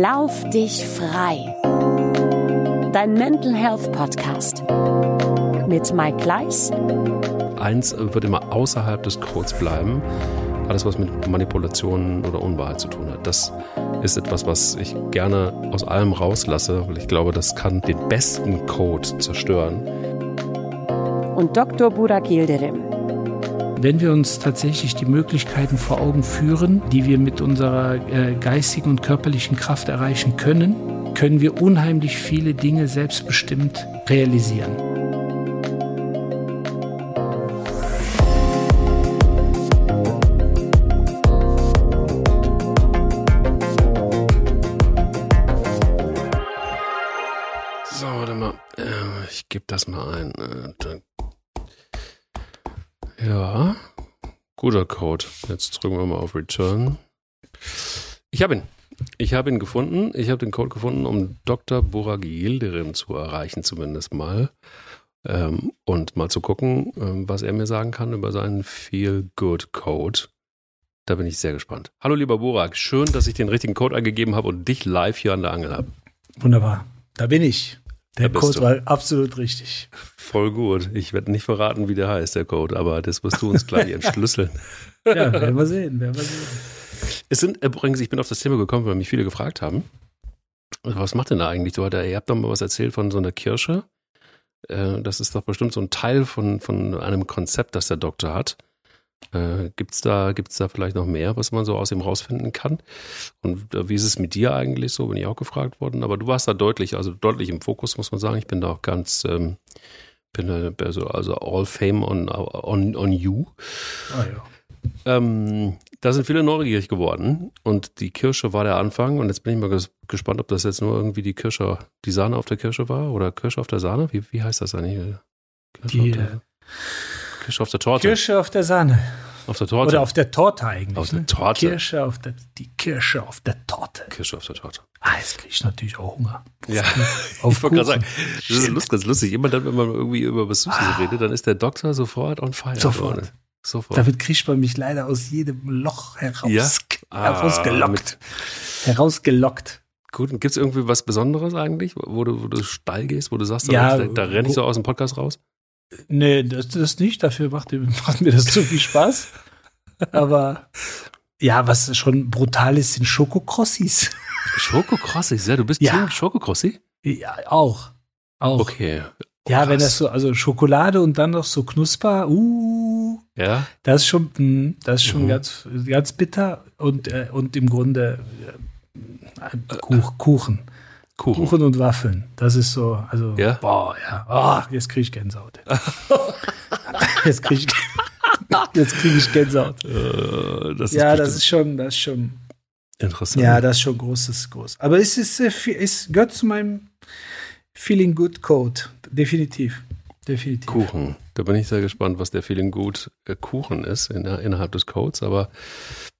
Lauf dich frei. Dein Mental Health Podcast mit Mike Gleis. Eins wird immer außerhalb des Codes bleiben. Alles, was mit Manipulationen oder Unwahrheit zu tun hat. Das ist etwas, was ich gerne aus allem rauslasse, weil ich glaube, das kann den besten Code zerstören. Und Dr. Burak Yildirim. Wenn wir uns tatsächlich die Möglichkeiten vor Augen führen, die wir mit unserer äh, geistigen und körperlichen Kraft erreichen können, können wir unheimlich viele Dinge selbstbestimmt realisieren. Guter Code. Jetzt drücken wir mal auf Return. Ich habe ihn. Ich habe ihn gefunden. Ich habe den Code gefunden, um Dr. Burak Yildirim zu erreichen, zumindest mal. Ähm, und mal zu gucken, ähm, was er mir sagen kann über seinen Feel-Good-Code. Da bin ich sehr gespannt. Hallo, lieber Burak. Schön, dass ich den richtigen Code eingegeben habe und dich live hier an der Angel habe. Wunderbar. Da bin ich. Der Code du. war absolut richtig. Voll gut. Ich werde nicht verraten, wie der heißt, der Code, aber das wirst du uns gleich entschlüsseln. Ja, werden wir sehen, werden wir sehen. Es sind übrigens, ich bin auf das Thema gekommen, weil mich viele gefragt haben. Was macht denn da eigentlich? Du, ihr habt doch mal was erzählt von so einer Kirche. Äh, Das ist doch bestimmt so ein Teil von, von einem Konzept, das der Doktor hat. Äh, gibt's da, gibt's da vielleicht noch mehr, was man so aus ihm rausfinden kann? Und äh, wie ist es mit dir eigentlich so? Bin ich auch gefragt worden. Aber du warst da deutlich, also deutlich im Fokus, muss man sagen. Ich bin da auch ganz, ähm, bin da also, also all fame on, on, on you. Ah, ja. Ähm, da sind viele neugierig geworden und die Kirsche war der Anfang und jetzt bin ich mal ges gespannt, ob das jetzt nur irgendwie die Kirsche, die Sahne auf der Kirsche war oder Kirsche auf der Sahne. Wie, wie heißt das eigentlich? Kirsche, Die, auf der, Kirsche auf der Torte. Kirsche auf der Sahne. auf der Torte. Oder auf der Torte eigentlich. Auf der ne? Torte. Kirsche auf der, die Kirsche auf der Torte. Kirsche auf der Torte. Ah, jetzt kriege ich natürlich auch Hunger. Ja, Auf ich wollte gerade sagen, das ist ganz lustig. Immer dann, wenn man irgendwie über was Süßes redet, dann ist der Doktor sofort on fire. Ah. Sofort. Leute. Sofort. Damit kriegt man mich leider aus jedem Loch heraus, Ja? Ah, herausgelockt. herausgelockt. Gut, gibt es irgendwie was Besonderes eigentlich, wo du, wo du steil gehst, wo du sagst, Ja, da, da renne ich so aus dem Podcast raus? Nee, das, das nicht. Dafür macht, macht mir das zu viel Spaß. Aber ja, was schon brutal ist, sind Schokokrossis. Schokokrossis, ja, du bist Ja. Team Schokokrossi? Ja, auch. Auch. Okay. Ja, wenn krass. das so, also Schokolade und dann noch so knusper, uh, Ja, das ist schon, mh, das ist schon Mhm. ganz, ganz bitter und, äh, und im Grunde äh, Kuch, Kuchen. Kuchen. Kuchen und Waffeln. Das ist so, also, Ja? boah, ja, oh, jetzt kriege ich Gänsehaut. jetzt kriege ich, jetzt krieg ich Gänsehaut. Äh, das Ja, das ist schon, das ist schon, interessant. ja, das ist schon großes, groß. Aber es ist, viel- es gehört zu meinem Feeling Good Code. Definitiv. Definitiv. Kuchen. Da bin ich sehr gespannt, was der Feeling gut äh, Kuchen ist in, innerhalb des Codes, aber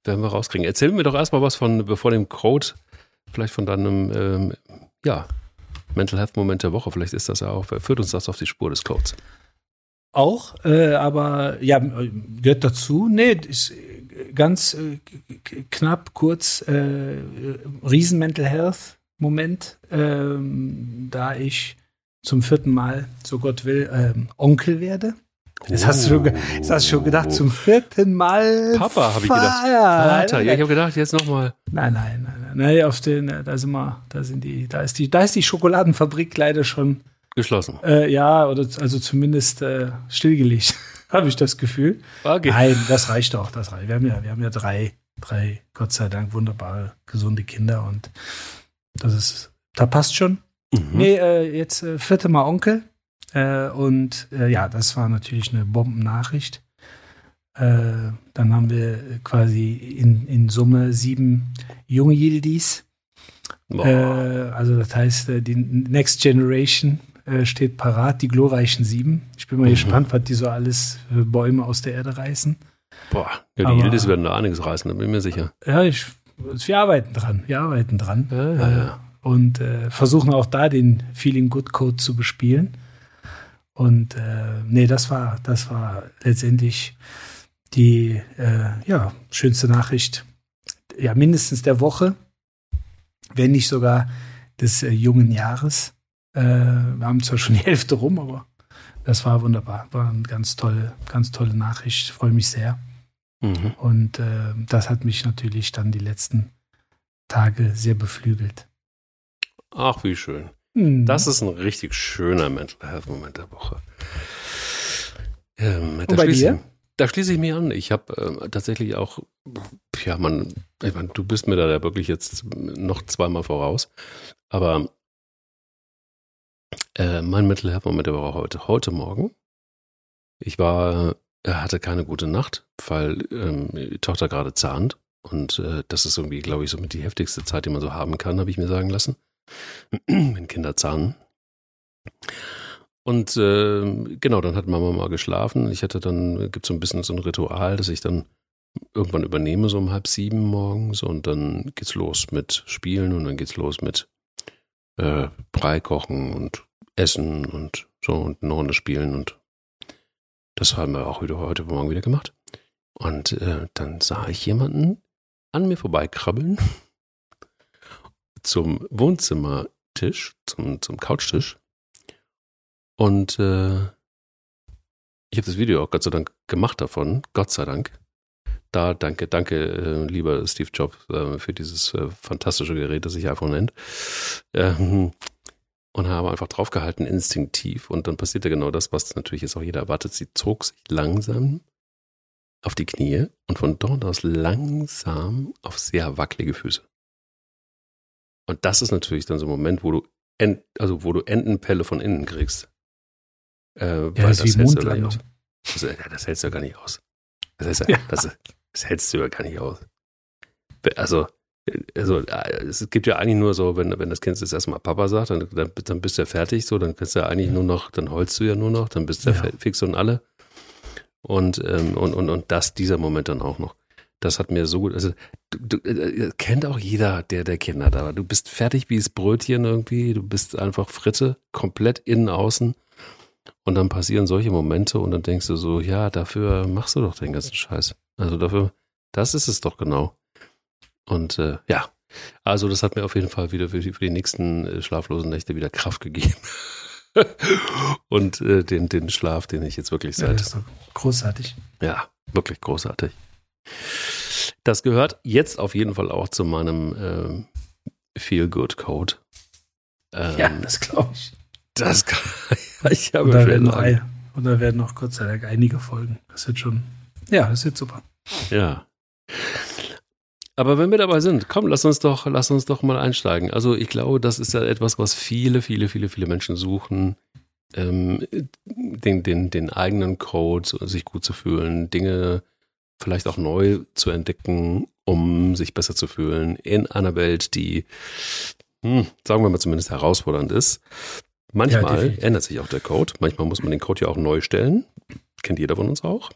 werden wir rauskriegen. Erzähl mir doch erstmal was von, bevor dem Code, vielleicht von deinem, ähm, ja, Mental Health Moment der Woche. Vielleicht ist das ja auch, führt uns das auf die Spur des Codes. Auch, äh, aber ja, gehört dazu. Nee, ist äh, ganz äh, knapp, kurz, äh, riesen Mental Health Moment, ähm, da ich zum vierten Mal, so Gott will, ähm, Onkel werde. Das hast du schon, das hast du schon gedacht, zum vierten Mal. Papa, habe ich gedacht. Vater. Vater, ja, ich habe gedacht, jetzt nochmal. Nein, nein, nein, nein, nein, auf den, äh, da sind wir, da sind die, da ist die, da ist die Schokoladenfabrik leider schon Geschlossen. äh, ja, oder also zumindest äh, stillgelegt, habe ich das Gefühl. Okay. Nein, das reicht auch. Das reicht. Wir haben ja, wir haben ja drei, drei, Gott sei Dank, wunderbare, gesunde Kinder und das ist, da passt schon. Mhm. Nee, äh, jetzt äh, vierte Mal Onkel. Äh, und ja, das war natürlich eine Bombennachricht. Äh, dann haben wir quasi in, in Summe sieben junge Yildis. Äh, also das heißt, äh, die Next Generation äh, steht parat, die glorreichen sieben. Ich bin mal Mhm. gespannt, was die so alles für Bäume aus der Erde reißen. Boah. Ja, die aber- Yildiz werden da einiges reißen, da bin ich mir sicher. Ja, ich, wir arbeiten dran. Wir arbeiten dran. Ja, ja, ja. Äh, und äh, versuchen auch da den Feeling Good Code zu bespielen. Und äh, nee, das war, das war letztendlich die äh, ja, schönste Nachricht, ja, mindestens der Woche. wenn nicht sogar des äh, jungen Jahres. Äh, wir haben zwar schon die Hälfte rum, aber das war wunderbar. War eine ganz tolle, ganz tolle Nachricht. Ich freue mich sehr. Mhm. Und äh, das hat mich natürlich dann die letzten Tage sehr beflügelt. Ach, wie schön. Mhm. Das ist ein richtig schöner Mental Health Moment der Woche. Ähm, Und bei dir? Da schließe ich mich an. Ich habe äh, tatsächlich auch, ja, man, ich mein, du bist mir da ja wirklich jetzt noch zweimal voraus. Aber äh, mein Mental Health Moment Woche heute, heute Morgen. Ich war, hatte keine gute Nacht, weil ähm, die Tochter gerade zahnt. Und äh, das ist irgendwie, glaube ich, so mit die heftigste Zeit, die man so haben kann, habe ich mir sagen lassen. Wenn Kinder zahnen. Und äh, genau, dann hat Mama mal geschlafen. Ich hatte dann, gibt so ein bisschen so ein Ritual, dass ich dann irgendwann übernehme, so um halb sieben morgens. Und dann geht's los mit Spielen und dann geht's los mit äh, Brei kochen und Essen und so und eine spielen. Und das haben wir auch wieder heute Morgen wieder gemacht. Und äh, dann sah ich jemanden an mir vorbeikrabbeln zum Wohnzimmertisch, zum, zum Couchtisch und äh, ich habe das Video auch Gott sei Dank gemacht davon, Gott sei Dank. Da danke, danke, äh, lieber Steve Jobs, äh, für dieses äh, fantastische Gerät, das sich iPhone nennt. Ähm, und habe einfach draufgehalten, instinktiv. Und dann passierte genau das, was natürlich jetzt auch jeder erwartet. Sie zog sich langsam auf die Knie und von dort aus langsam auf sehr wackelige Füße. Und das ist natürlich dann so ein Moment, wo du, Ent, also wo du Entenpelle von innen kriegst. Äh, ja, das, das, hältst du das, das, hältst du ja gar nicht aus. Das, heißt, ja. das, das hältst du ja gar nicht aus. Also, also es gibt ja eigentlich nur so, wenn, wenn das Kind das erstmal Papa sagt, dann, dann, dann bist du ja fertig, so, dann kannst du ja eigentlich nur noch, dann holst du ja nur noch, dann bist du ja. fix und alle. Und, ähm, und, und, und das, dieser Moment dann auch noch. Das hat mir so gut, also du, du, äh, kennt auch jeder, der der Kinder da war. Du bist fertig wie das Brötchen irgendwie, du bist einfach Fritte, komplett innen, außen. Und dann passieren solche Momente und dann denkst du so, ja, dafür machst du doch den ganzen Scheiß. Also dafür, das ist es doch genau. Und äh, ja, also das hat mir auf jeden Fall wieder für die, für die nächsten äh, schlaflosen Nächte wieder Kraft gegeben. und äh, den, den Schlaf, den ich jetzt wirklich seit. Ja, großartig. Ja, wirklich großartig. Das gehört jetzt auf jeden Fall auch zu meinem ähm, Feel-Good-Code. Ähm, ja, das glaube ich. Das kann ich habe und da, werden noch, und da werden noch Gott sei Dank einige Folgen. Das wird schon, ja, das wird super. Ja. Aber wenn wir dabei sind, komm, lass uns doch, lass uns doch mal einsteigen. Also ich glaube, das ist ja etwas, was viele, viele, viele, viele Menschen suchen, ähm, den, den, den eigenen Code, sich gut zu fühlen, Dinge vielleicht auch neu zu entdecken, um sich besser zu fühlen in einer Welt, die, hm, sagen wir mal zumindest herausfordernd ist. Manchmal ja, ändert sich auch der Code. Manchmal muss man den Code ja auch neu stellen. Kennt jeder von uns auch.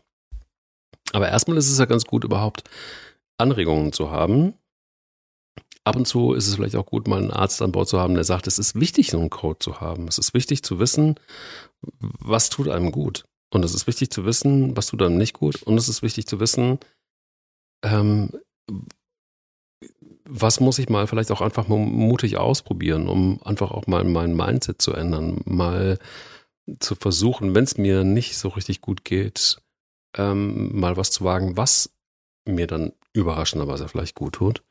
Aber erstmal ist es ja ganz gut, überhaupt Anregungen zu haben. Ab und zu ist es vielleicht auch gut, mal einen Arzt an Bord zu haben, der sagt, es ist wichtig, so einen Code zu haben. Es ist wichtig zu wissen, was tut einem gut. Und es ist wichtig zu wissen, was tut einem nicht gut. Und es ist wichtig zu wissen, ähm, was muss ich mal vielleicht auch einfach mal mutig ausprobieren, um einfach auch mal mein Mindset zu ändern, mal zu versuchen, wenn es mir nicht so richtig gut geht, ähm, mal was zu wagen, was mir dann überraschenderweise vielleicht gut tut.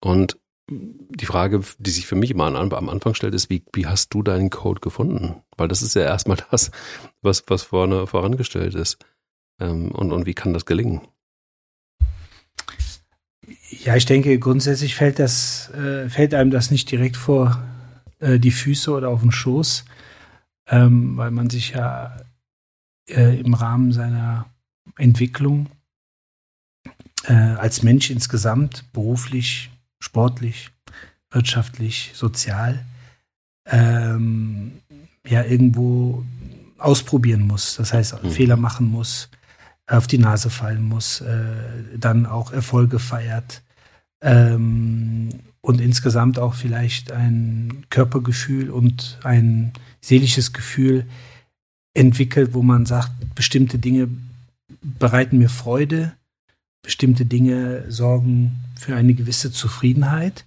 Und die Frage, die sich für mich immer am Anfang stellt, ist, wie, wie hast du deinen Code gefunden? Weil das ist ja erstmal das, was, was vorne vorangestellt ist. Ähm, und, und wie kann das gelingen? Ja, ich denke, grundsätzlich fällt das, äh, fällt einem das nicht direkt vor äh, die Füße oder auf den Schoß, ähm, weil man sich ja äh, im Rahmen seiner Entwicklung äh, als Mensch insgesamt, beruflich, sportlich, wirtschaftlich, sozial, ähm, ja, irgendwo ausprobieren muss. Das heißt, mhm. Fehler machen muss, auf die Nase fallen muss, äh, dann auch Erfolge feiert ähm, und insgesamt auch vielleicht ein Körpergefühl und ein seelisches Gefühl entwickelt, wo man sagt, bestimmte Dinge bereiten mir Freude, bestimmte Dinge sorgen für eine gewisse Zufriedenheit.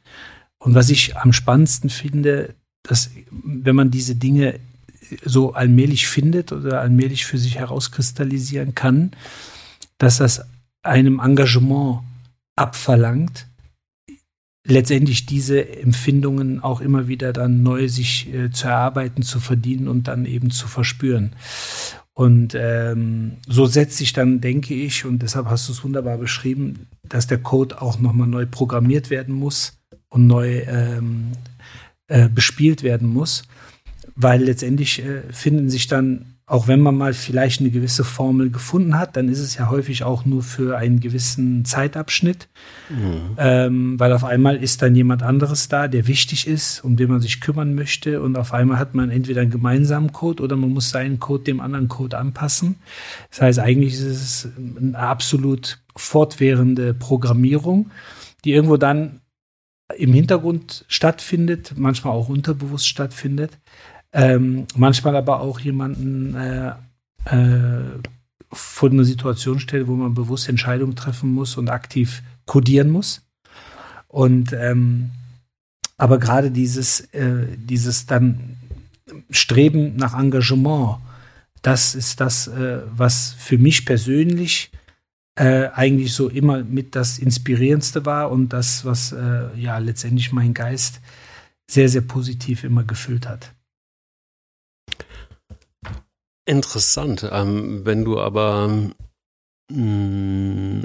und was ich am spannendsten finde, dass wenn man diese Dinge so allmählich findet oder allmählich für sich herauskristallisieren kann, dass das einem Engagement abverlangt, letztendlich diese Empfindungen auch immer wieder dann neu sich äh, zu erarbeiten, zu verdienen und dann eben zu verspüren. Und ähm, so setzt sich dann, denke ich, und deshalb hast du es wunderbar beschrieben, dass der Code auch nochmal neu programmiert werden muss und neu ähm, äh, bespielt werden muss, weil letztendlich äh, finden sich dann auch wenn man mal vielleicht eine gewisse Formel gefunden hat, dann ist es ja häufig auch nur für einen gewissen Zeitabschnitt, mhm. ähm, weil auf einmal ist dann jemand anderes da, der wichtig ist, um den man sich kümmern möchte und auf einmal hat man entweder einen gemeinsamen Code oder man muss seinen Code dem anderen Code anpassen. Das heißt, eigentlich ist es eine absolut fortwährende Programmierung, die irgendwo dann im Hintergrund stattfindet, manchmal auch unterbewusst stattfindet ähm, manchmal aber auch jemanden äh, äh, vor eine Situation stellt, wo man bewusst Entscheidungen treffen muss und aktiv kodieren muss. Und ähm, aber gerade dieses, äh, dieses dann Streben nach Engagement, das ist das, äh, was für mich persönlich äh, eigentlich so immer mit das Inspirierendste war und das, was äh, ja letztendlich mein Geist sehr, sehr positiv immer gefüllt hat. Interessant. Ähm, wenn du aber mh, mm,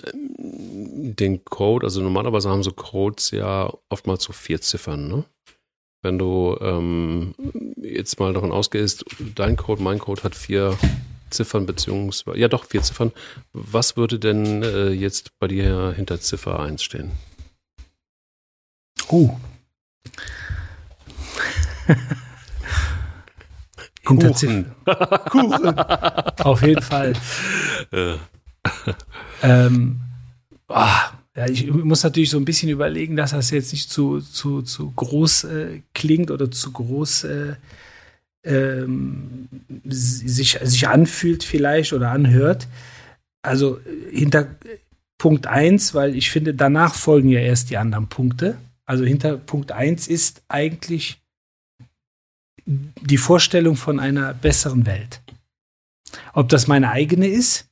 den Code, also normalerweise haben so Codes ja oftmals so vier Ziffern, ne? Wenn du ähm, jetzt mal davon ausgehst, dein Code, mein Code hat vier Ziffern, beziehungsweise, ja doch, vier Ziffern. Was würde denn äh, jetzt bei dir hinter Ziffer 1 stehen? Oh. Kuchen. Kuchen. Auf jeden Fall. ähm, oh, ja, ich muss natürlich so ein bisschen überlegen, dass das jetzt nicht zu, zu, zu groß äh, klingt oder zu groß äh, ähm, sich, sich anfühlt vielleicht oder anhört. Also hinter Punkt 1, weil ich finde, danach folgen ja erst die anderen Punkte. Also hinter Punkt 1 ist eigentlich die Vorstellung von einer besseren Welt. Ob das meine eigene ist,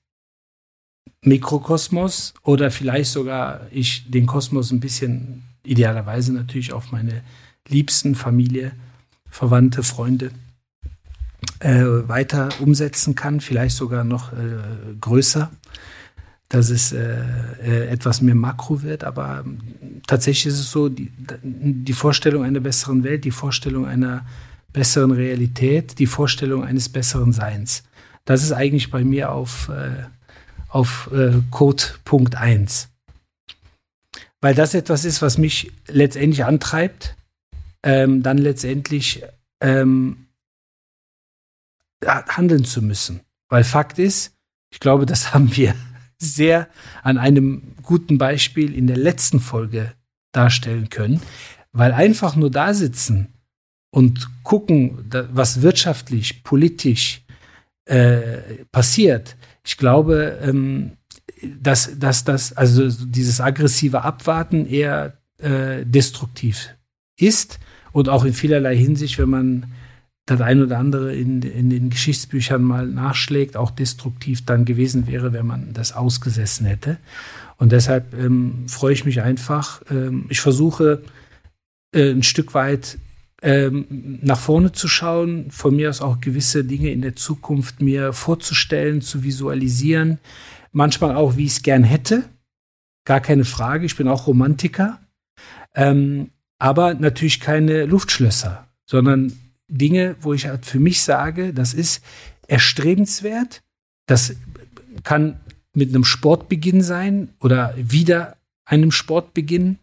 Mikrokosmos, oder vielleicht sogar ich den Kosmos ein bisschen idealerweise natürlich auf meine Liebsten, Familie, Verwandte, Freunde äh, weiter umsetzen kann, vielleicht sogar noch äh, größer, dass es äh, äh etwas mehr Makro wird. Aber tatsächlich ist es so, die, die Vorstellung einer besseren Welt, die Vorstellung einer besseren Realität, die Vorstellung eines besseren Seins. Das ist eigentlich bei mir auf, äh, auf äh, Code Punkt 1. Weil das etwas ist, was mich letztendlich antreibt, ähm, dann letztendlich ähm, handeln zu müssen. Weil Fakt ist, ich glaube, das haben wir sehr an einem guten Beispiel in der letzten Folge darstellen können, weil einfach nur da sitzen und gucken, was wirtschaftlich, politisch äh, passiert, ich glaube, ähm, dass, dass das, also dieses aggressive Abwarten eher äh, destruktiv ist und auch in vielerlei Hinsicht, wenn man das ein oder andere in, in den Geschichtsbüchern mal nachschlägt, auch destruktiv dann gewesen wäre, wenn man das ausgesessen hätte. Und deshalb ähm, freue ich mich einfach. Ähm, ich versuche äh, ein Stück weit ähm, nach vorne zu schauen, von mir aus auch gewisse Dinge in der Zukunft mir vorzustellen, zu visualisieren, manchmal auch, wie ich es gern hätte. Gar keine Frage, ich bin auch Romantiker. Ähm, aber natürlich keine Luftschlösser, sondern Dinge, wo ich halt für mich sage, das ist erstrebenswert. Das kann mit einem Sportbeginn sein oder wieder einem Sportbeginn.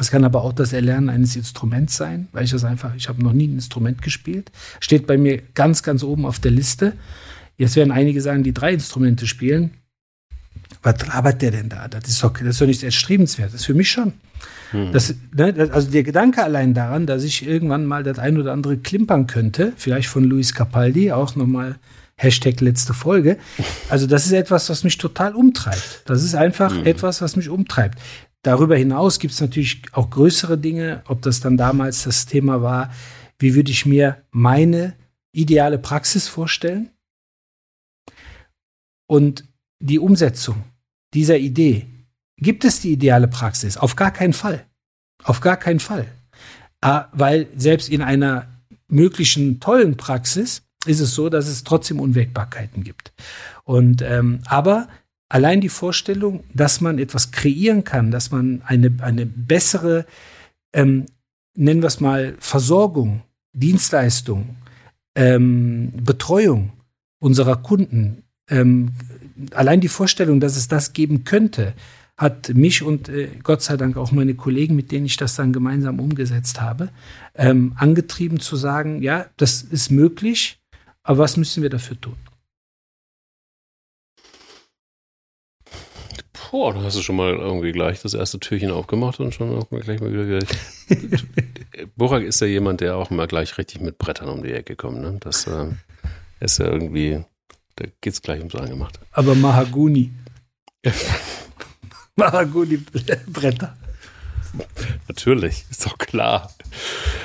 Es kann aber auch das Erlernen eines Instruments sein, weil ich das einfach, ich habe noch nie ein Instrument gespielt. Steht bei mir ganz, ganz oben auf der Liste. Jetzt werden einige sagen, die drei Instrumente spielen. Was labert der denn da? Das ist doch, das ist doch nichts erstrebenswert. Das ist für mich schon. Hm. Das, ne, also der Gedanke allein daran, dass ich irgendwann mal das ein oder andere klimpern könnte, vielleicht von Luis Capaldi, auch nochmal Hashtag letzte Folge. Also das ist etwas, was mich total umtreibt. Das ist einfach hm. etwas, was mich umtreibt darüber hinaus gibt es natürlich auch größere Dinge, ob das dann damals das Thema war, wie würde ich mir meine ideale Praxis vorstellen und die Umsetzung dieser Idee. Gibt es die ideale Praxis? Auf gar keinen Fall. Auf gar keinen Fall. Ah, weil selbst in einer möglichen tollen Praxis ist es so, dass es trotzdem Unwägbarkeiten gibt. Und ähm, aber allein die Vorstellung, dass man etwas kreieren kann, dass man eine, eine bessere, ähm, nennen wir es mal, Versorgung, Dienstleistung, ähm, Betreuung unserer Kunden, ähm, allein die Vorstellung, dass es das geben könnte, hat mich und äh, Gott sei Dank auch meine Kollegen, mit denen ich das dann gemeinsam umgesetzt habe, ähm, angetrieben zu sagen, ja, das ist möglich, aber was müssen wir dafür tun? Boah, da hast du schon mal irgendwie gleich das erste Türchen aufgemacht und schon auch gleich mal wieder. Burak ist ja jemand, der auch mal gleich richtig mit Brettern um die Ecke kommt. Ne? Das äh, ist ja irgendwie, da geht es gleich ums Eingemachte. Aber Mahaguni. Mahaguni-Bretter. Natürlich, ist doch klar.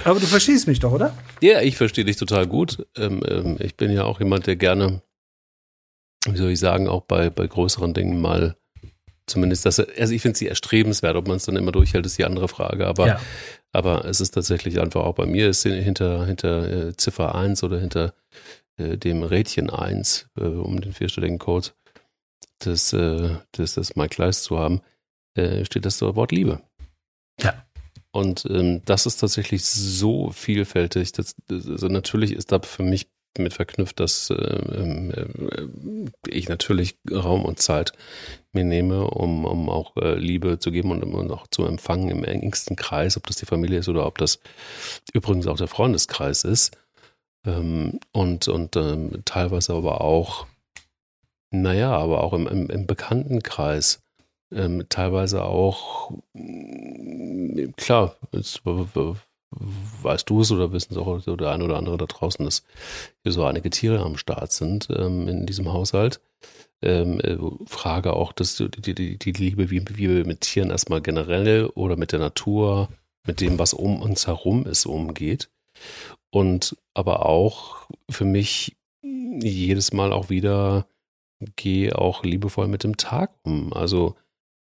Aber du verstehst mich doch, oder? Ja, ich verstehe dich total gut. Ähm, ähm, ich bin ja auch jemand, der gerne, wie soll ich sagen, auch bei, bei größeren Dingen mal zumindest das, also ich finde sie erstrebenswert, ob man es dann immer durchhält, ist die andere Frage. Aber, ja. aber es ist tatsächlich einfach auch bei mir, ist hinter, hinter äh, Ziffer 1 oder hinter äh, dem Rädchen 1, äh, um den vierstelligen Code des, äh, des, des Mike Leist zu haben, äh, steht das Wort Liebe. Ja. Und ähm, das ist tatsächlich so vielfältig. Das, also natürlich ist da für mich mit verknüpft, dass äh, ich natürlich Raum und Zeit mir nehme, um, um auch äh, Liebe zu geben und, um auch zu empfangen im engsten Kreis, ob das die Familie ist oder ob das übrigens auch der Freundeskreis ist. Ähm, und und ähm, teilweise aber auch, naja, aber auch im, im, im Bekanntenkreis ähm, teilweise auch, mm, klar, jetzt, weißt du es oder wissen es auch der eine oder andere da draußen, dass hier so einige Tiere am Start sind ähm, in diesem Haushalt. Ähm, äh, Frage auch, dass die, die, die Liebe, wie, wie wir mit Tieren erstmal generell oder mit der Natur, mit dem, was um uns herum ist, umgeht. Und aber auch für mich jedes Mal auch wieder gehe auch liebevoll mit dem Tag um. Also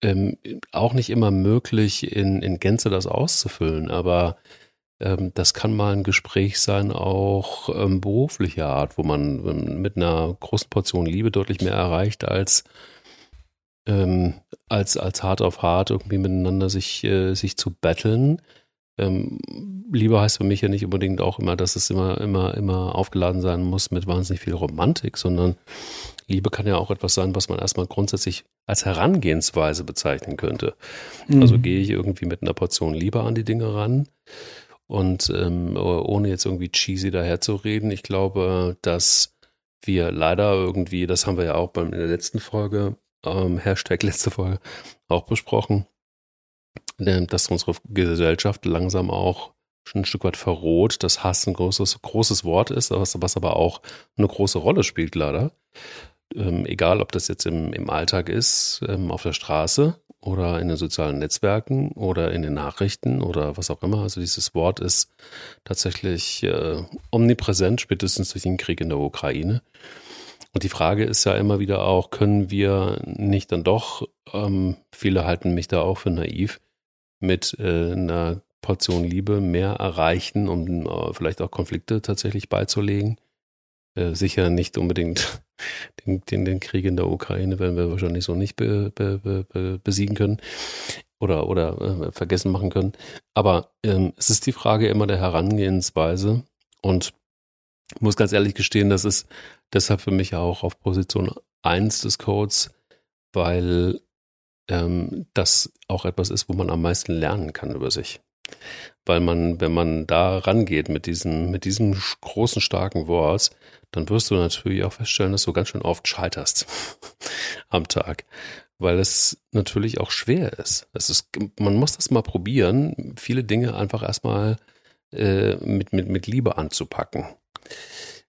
ähm, auch nicht immer möglich, in, in Gänze das auszufüllen, aber das kann mal ein Gespräch sein, auch ähm, beruflicher Art, wo man ähm, mit einer großen Portion Liebe deutlich mehr erreicht, als, ähm, als, als hart auf hart irgendwie miteinander sich, äh, sich zu betteln. Ähm, Liebe heißt für mich ja nicht unbedingt auch immer, dass es immer, immer, immer aufgeladen sein muss mit wahnsinnig viel Romantik, sondern Liebe kann ja auch etwas sein, was man erstmal grundsätzlich als Herangehensweise bezeichnen könnte. Mhm. Also gehe ich irgendwie mit einer Portion Liebe an die Dinge ran und ähm, ohne jetzt irgendwie cheesy daherzureden. Ich glaube, dass wir leider irgendwie, das haben wir ja auch beim, in der letzten Folge, ähm, Hashtag letzte Folge, auch besprochen, dass unsere Gesellschaft langsam auch schon ein Stück weit verroht, dass Hass ein großes, großes Wort ist, was, was aber auch eine große Rolle spielt, leider ähm, egal ob das jetzt im, im Alltag ist, ähm, auf der Straße oder in den sozialen Netzwerken oder in den Nachrichten oder was auch immer. Also dieses Wort ist tatsächlich äh, omnipräsent, spätestens durch den Krieg in der Ukraine. Und die Frage ist ja immer wieder auch, können wir nicht dann doch, ähm, viele halten mich da auch für naiv, mit äh, einer Portion Liebe mehr erreichen, um äh, vielleicht auch Konflikte tatsächlich beizulegen? Äh, sicher nicht unbedingt den, den, den, Krieg in der Ukraine werden wir wahrscheinlich so nicht be, be, be, besiegen können oder, oder äh, vergessen machen können. Aber ähm, es ist die Frage immer der Herangehensweise und ich muss ganz ehrlich gestehen, das ist deshalb für mich auch auf Position 1 des Codes, weil ähm, das auch etwas ist, wo man am meisten lernen kann über sich weil man, wenn man da rangeht mit diesem, mit diesem großen, starken Wort, dann wirst du natürlich auch feststellen, dass du ganz schön oft scheiterst am Tag, weil es natürlich auch schwer ist. Es ist, man muss das mal probieren, viele Dinge einfach erstmal äh, mit, mit, mit Liebe anzupacken.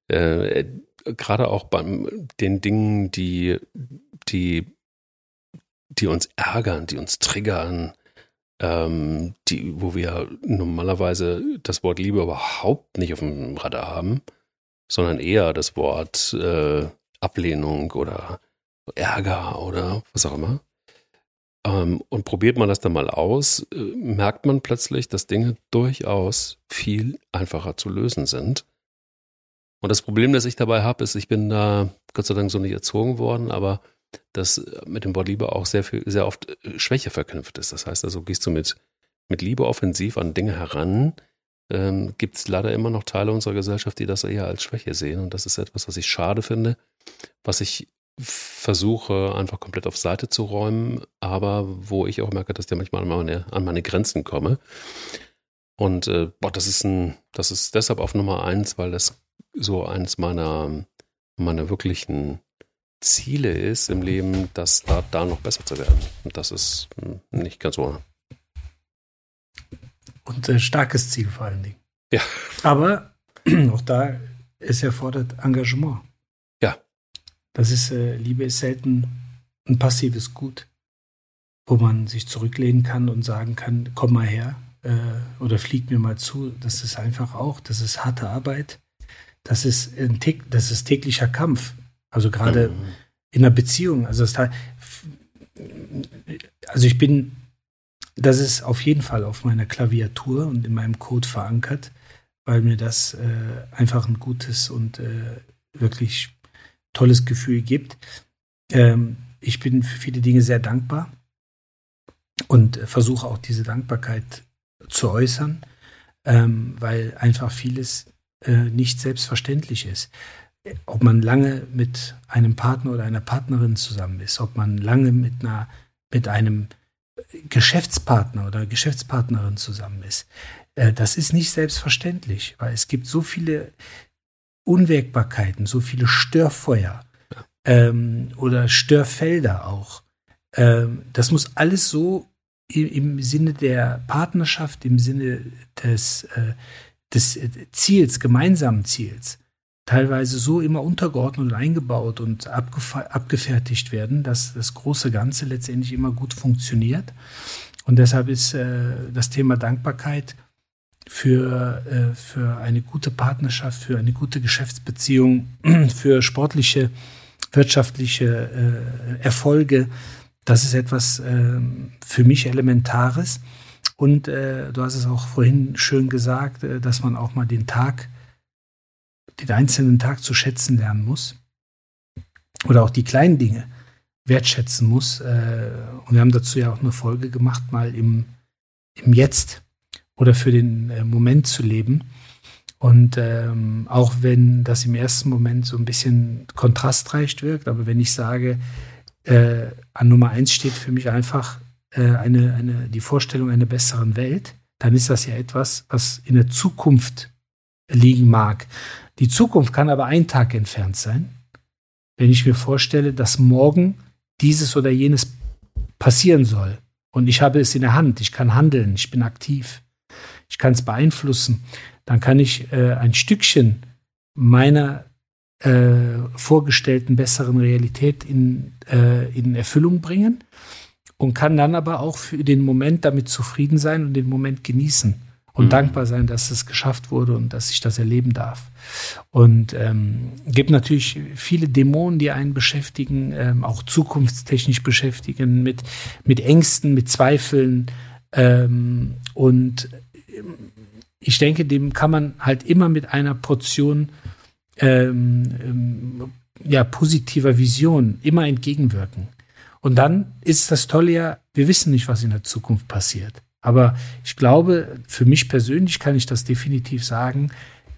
Äh, Gerade auch bei den Dingen, die, die, die uns ärgern, die uns triggern, ähm, die, wo wir normalerweise das Wort Liebe überhaupt nicht auf dem Radar haben, sondern eher das Wort äh, Ablehnung oder Ärger oder was auch immer. Ähm, und probiert man das dann mal aus, äh, merkt man plötzlich, dass Dinge durchaus viel einfacher zu lösen sind. Und das Problem, das ich dabei habe, ist, ich bin da Gott sei Dank so nicht erzogen worden, aber dass mit dem Wort Liebe auch sehr viel, sehr oft äh, Schwäche verknüpft ist. Das heißt also, gehst du mit, mit Liebe offensiv an Dinge heran, ähm, gibt es leider immer noch Teile unserer Gesellschaft, die das eher als Schwäche sehen. Und das ist etwas, was ich schade finde, was ich versuche einfach komplett auf Seite zu räumen, aber wo ich auch merke, dass ich manchmal an meine, an meine Grenzen komme. Und äh, boah, das ist ein, das ist deshalb auf Nummer eins, weil das so eins meiner, meiner wirklichen Ziele ist im Leben, dass da, da noch besser zu werden. Und das ist hm, nicht ganz ohne. Und ein äh, starkes Ziel vor allen Dingen. Ja. Aber auch da, es erfordert Engagement. Ja. Das ist, äh, Liebe ist selten ein passives Gut, wo man sich zurücklehnen kann und sagen kann, komm mal her äh, oder flieg mir mal zu. Das ist einfach auch, das ist harte Arbeit. Das ist, ein, das ist täglicher Kampf. Also gerade mhm. in einer Beziehung. Also, das, also ich bin, das ist auf jeden Fall auf meiner Klaviatur und in meinem Code verankert, weil mir das äh, einfach ein gutes und äh, wirklich tolles Gefühl gibt. Ähm, ich bin für viele Dinge sehr dankbar und versuche auch diese Dankbarkeit zu äußern, ähm, weil einfach vieles äh, nicht selbstverständlich ist ob man lange mit einem Partner oder einer Partnerin zusammen ist, ob man lange mit einer, mit einem Geschäftspartner oder Geschäftspartnerin zusammen ist. Äh, das ist nicht selbstverständlich, weil es gibt so viele Unwägbarkeiten, so viele Störfeuer ähm, oder Störfelder auch. Ähm, das muss alles so im, im, Sinne der Partnerschaft, im Sinne des, äh, des Ziels, gemeinsamen Ziels, teilweise so immer untergeordnet und eingebaut und abgefertigt werden, dass das große Ganze letztendlich immer gut funktioniert. Und deshalb ist äh, das Thema Dankbarkeit für, äh, für eine gute Partnerschaft, für eine gute Geschäftsbeziehung, für sportliche, wirtschaftliche äh, Erfolge, das ist etwas ähm, für mich Elementares. Und äh, du hast es auch vorhin schön gesagt, äh, dass man auch mal den Tag den einzelnen Tag zu schätzen lernen muss oder auch die kleinen Dinge wertschätzen muss. Äh, und wir haben dazu ja auch eine Folge gemacht, mal im, im Jetzt oder für den äh, Moment zu leben. Und ähm, auch wenn das im ersten Moment so ein bisschen kontrastreich wirkt, aber wenn ich sage, äh, an Nummer eins steht für mich einfach äh, eine, eine, die Vorstellung einer besseren Welt, dann ist das ja etwas, was in der Zukunft liegen mag. Die Zukunft kann aber ein Tag entfernt sein. Wenn ich mir vorstelle, dass morgen dieses oder jenes passieren soll. Und ich habe es in der Hand, ich kann handeln, ich bin aktiv, ich kann es beeinflussen, dann kann ich äh, ein Stückchen meiner äh, vorgestellten besseren Realität in, äh, in Erfüllung bringen und kann dann aber auch für den Moment damit zufrieden sein und den Moment genießen und mhm. dankbar sein, dass es geschafft wurde und dass ich das erleben darf. Und ähm, gibt natürlich viele Dämonen, die einen beschäftigen, ähm, auch zukunftstechnisch beschäftigen, mit, mit Ängsten, mit Zweifeln. Ähm, und ähm, ich denke, dem kann man halt immer mit einer Portion ähm, ähm, ja, positiver Vision immer entgegenwirken. Und dann ist das Tolle ja, wir wissen nicht, was in der Zukunft passiert. Aber ich glaube, für mich persönlich kann ich das definitiv sagen.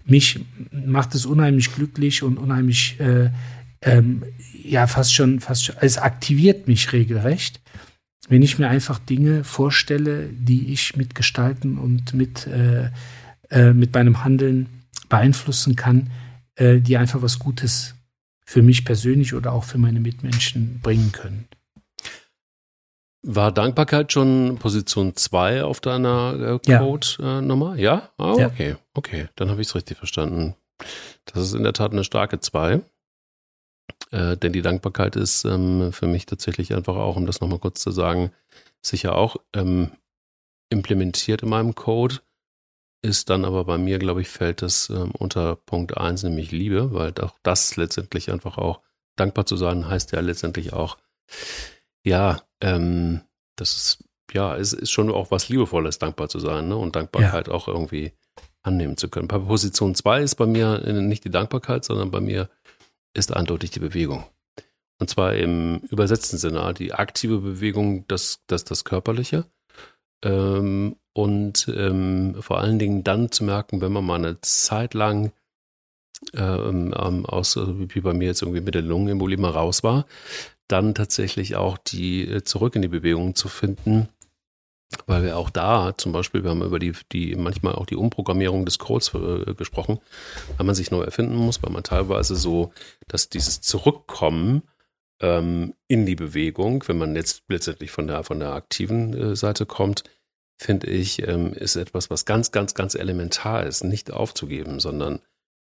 Mich macht es unheimlich glücklich und unheimlich, äh, ähm, ja, fast schon, fast schon, es aktiviert mich regelrecht, wenn ich mir einfach Dinge vorstelle, die ich mitgestalten und mit, äh, äh, mit meinem Handeln beeinflussen kann, äh, die einfach was Gutes für mich persönlich oder auch für meine Mitmenschen bringen können. War Dankbarkeit schon Position 2 auf deiner äh, Code-Nummer? Ja. Äh, ja? Ah, ja. okay. Okay, dann habe ich es richtig verstanden. Das ist in der Tat eine starke 2. Äh, denn die Dankbarkeit ist ähm, für mich tatsächlich einfach auch, um das nochmal kurz zu sagen, sicher auch ähm, implementiert in meinem Code. Ist dann aber bei mir, glaube ich, fällt das ähm, unter Punkt 1, nämlich Liebe, weil auch das letztendlich einfach auch dankbar zu sein heißt ja letztendlich auch, ja, ähm, das ist, ja, es ist schon auch was Liebevolles, dankbar zu sein, ne? Und Dankbarkeit ja. auch irgendwie annehmen zu können. Bei Position 2 ist bei mir nicht die Dankbarkeit, sondern bei mir ist eindeutig die Bewegung. Und zwar im übersetzten Sinne, die aktive Bewegung, das, das, das Körperliche. Ähm, und ähm, vor allen Dingen dann zu merken, wenn man mal eine Zeit lang ähm, aus, wie bei mir jetzt irgendwie mit der Lungenembolie mal raus war, dann tatsächlich auch die äh, zurück in die Bewegung zu finden, weil wir auch da zum Beispiel, wir haben über die, die manchmal auch die Umprogrammierung des Codes äh, gesprochen, weil man sich neu erfinden muss, weil man teilweise so, dass dieses Zurückkommen ähm, in die Bewegung, wenn man jetzt letztendlich von der, von der aktiven äh, Seite kommt, finde ich, ähm, ist etwas, was ganz, ganz, ganz elementar ist, nicht aufzugeben, sondern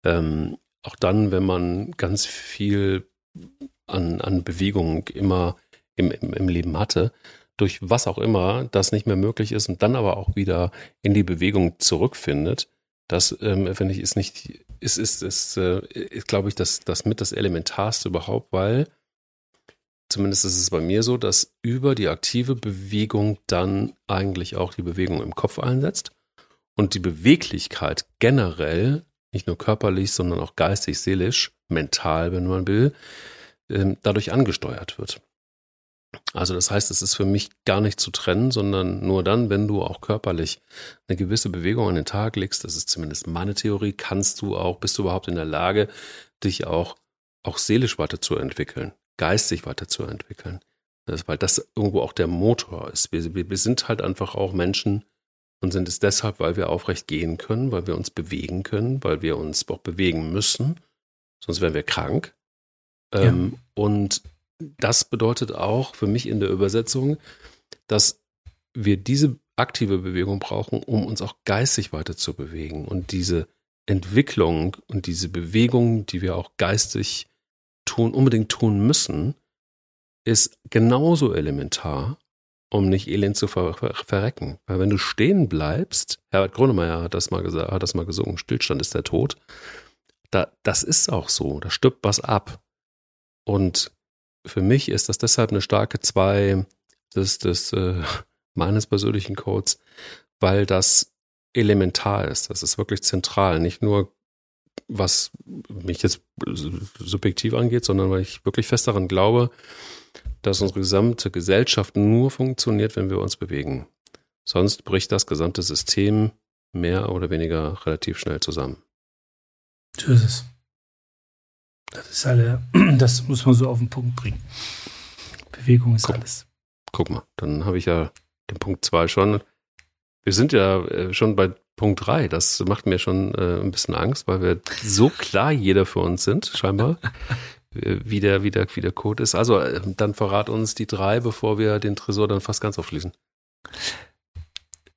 ähm, auch dann, wenn man ganz viel an, an Bewegung immer im, im, im Leben hatte, durch was auch immer das nicht mehr möglich ist und dann aber auch wieder in die Bewegung zurückfindet, das ähm, finde ich ist nicht, ist, ist, ist, äh, ist glaube ich, das, das mit das Elementarste überhaupt, weil zumindest ist es bei mir so, dass über die aktive Bewegung dann eigentlich auch die Bewegung im Kopf einsetzt und die Beweglichkeit generell, nicht nur körperlich, sondern auch geistig, seelisch, mental, wenn man will, ähm, dadurch angesteuert wird. Also das heißt, es ist für mich gar nicht zu trennen, sondern nur dann, wenn du auch körperlich eine gewisse Bewegung an den Tag legst, das ist zumindest meine Theorie, kannst du auch, bist du überhaupt in der Lage, dich auch, auch seelisch weiterzuentwickeln geistig weiterzuentwickeln. Das, weil das irgendwo auch der Motor ist. Wir, wir, wir sind halt einfach auch Menschen und sind es deshalb, weil wir aufrecht gehen können, weil wir uns bewegen können, weil wir uns auch bewegen müssen. Sonst wären wir krank. Ja. Ähm, und das bedeutet auch für mich in der Übersetzung, dass wir diese aktive Bewegung brauchen, um uns auch geistig weiter zu bewegen. Und diese Entwicklung und diese Bewegung, die wir auch geistig tun, unbedingt tun müssen, ist genauso elementar, um nicht elend zu ver ver verrecken. Weil wenn du stehen bleibst, Herbert Grönemeyer hat das mal gesagt, hat das mal gesungen, Stillstand ist der Tod. Da, das ist auch so, da stirbt was ab. Und für mich ist das deshalb eine starke zwei des, des äh, meines persönlichen Codes, weil das elementar ist. Das ist wirklich zentral. Nicht nur was mich jetzt subjektiv angeht, sondern weil ich wirklich fest daran glaube, dass unsere gesamte Gesellschaft nur funktioniert, wenn wir uns bewegen. Sonst bricht das gesamte System mehr oder weniger relativ schnell zusammen. Es. Das ist alle, das muss man so auf den Punkt bringen. Bewegung ist guck, alles. Guck mal, dann habe ich ja den Punkt 2 schon. Wir sind ja äh, schon bei Punkt 3. Das macht mir schon äh, ein bisschen Angst, weil wir so klar jeder für uns sind, scheinbar, äh, wie, der, wie, der, wie der Code ist. Also dann verrat uns die drei, bevor wir den Tresor dann fast ganz aufschließen.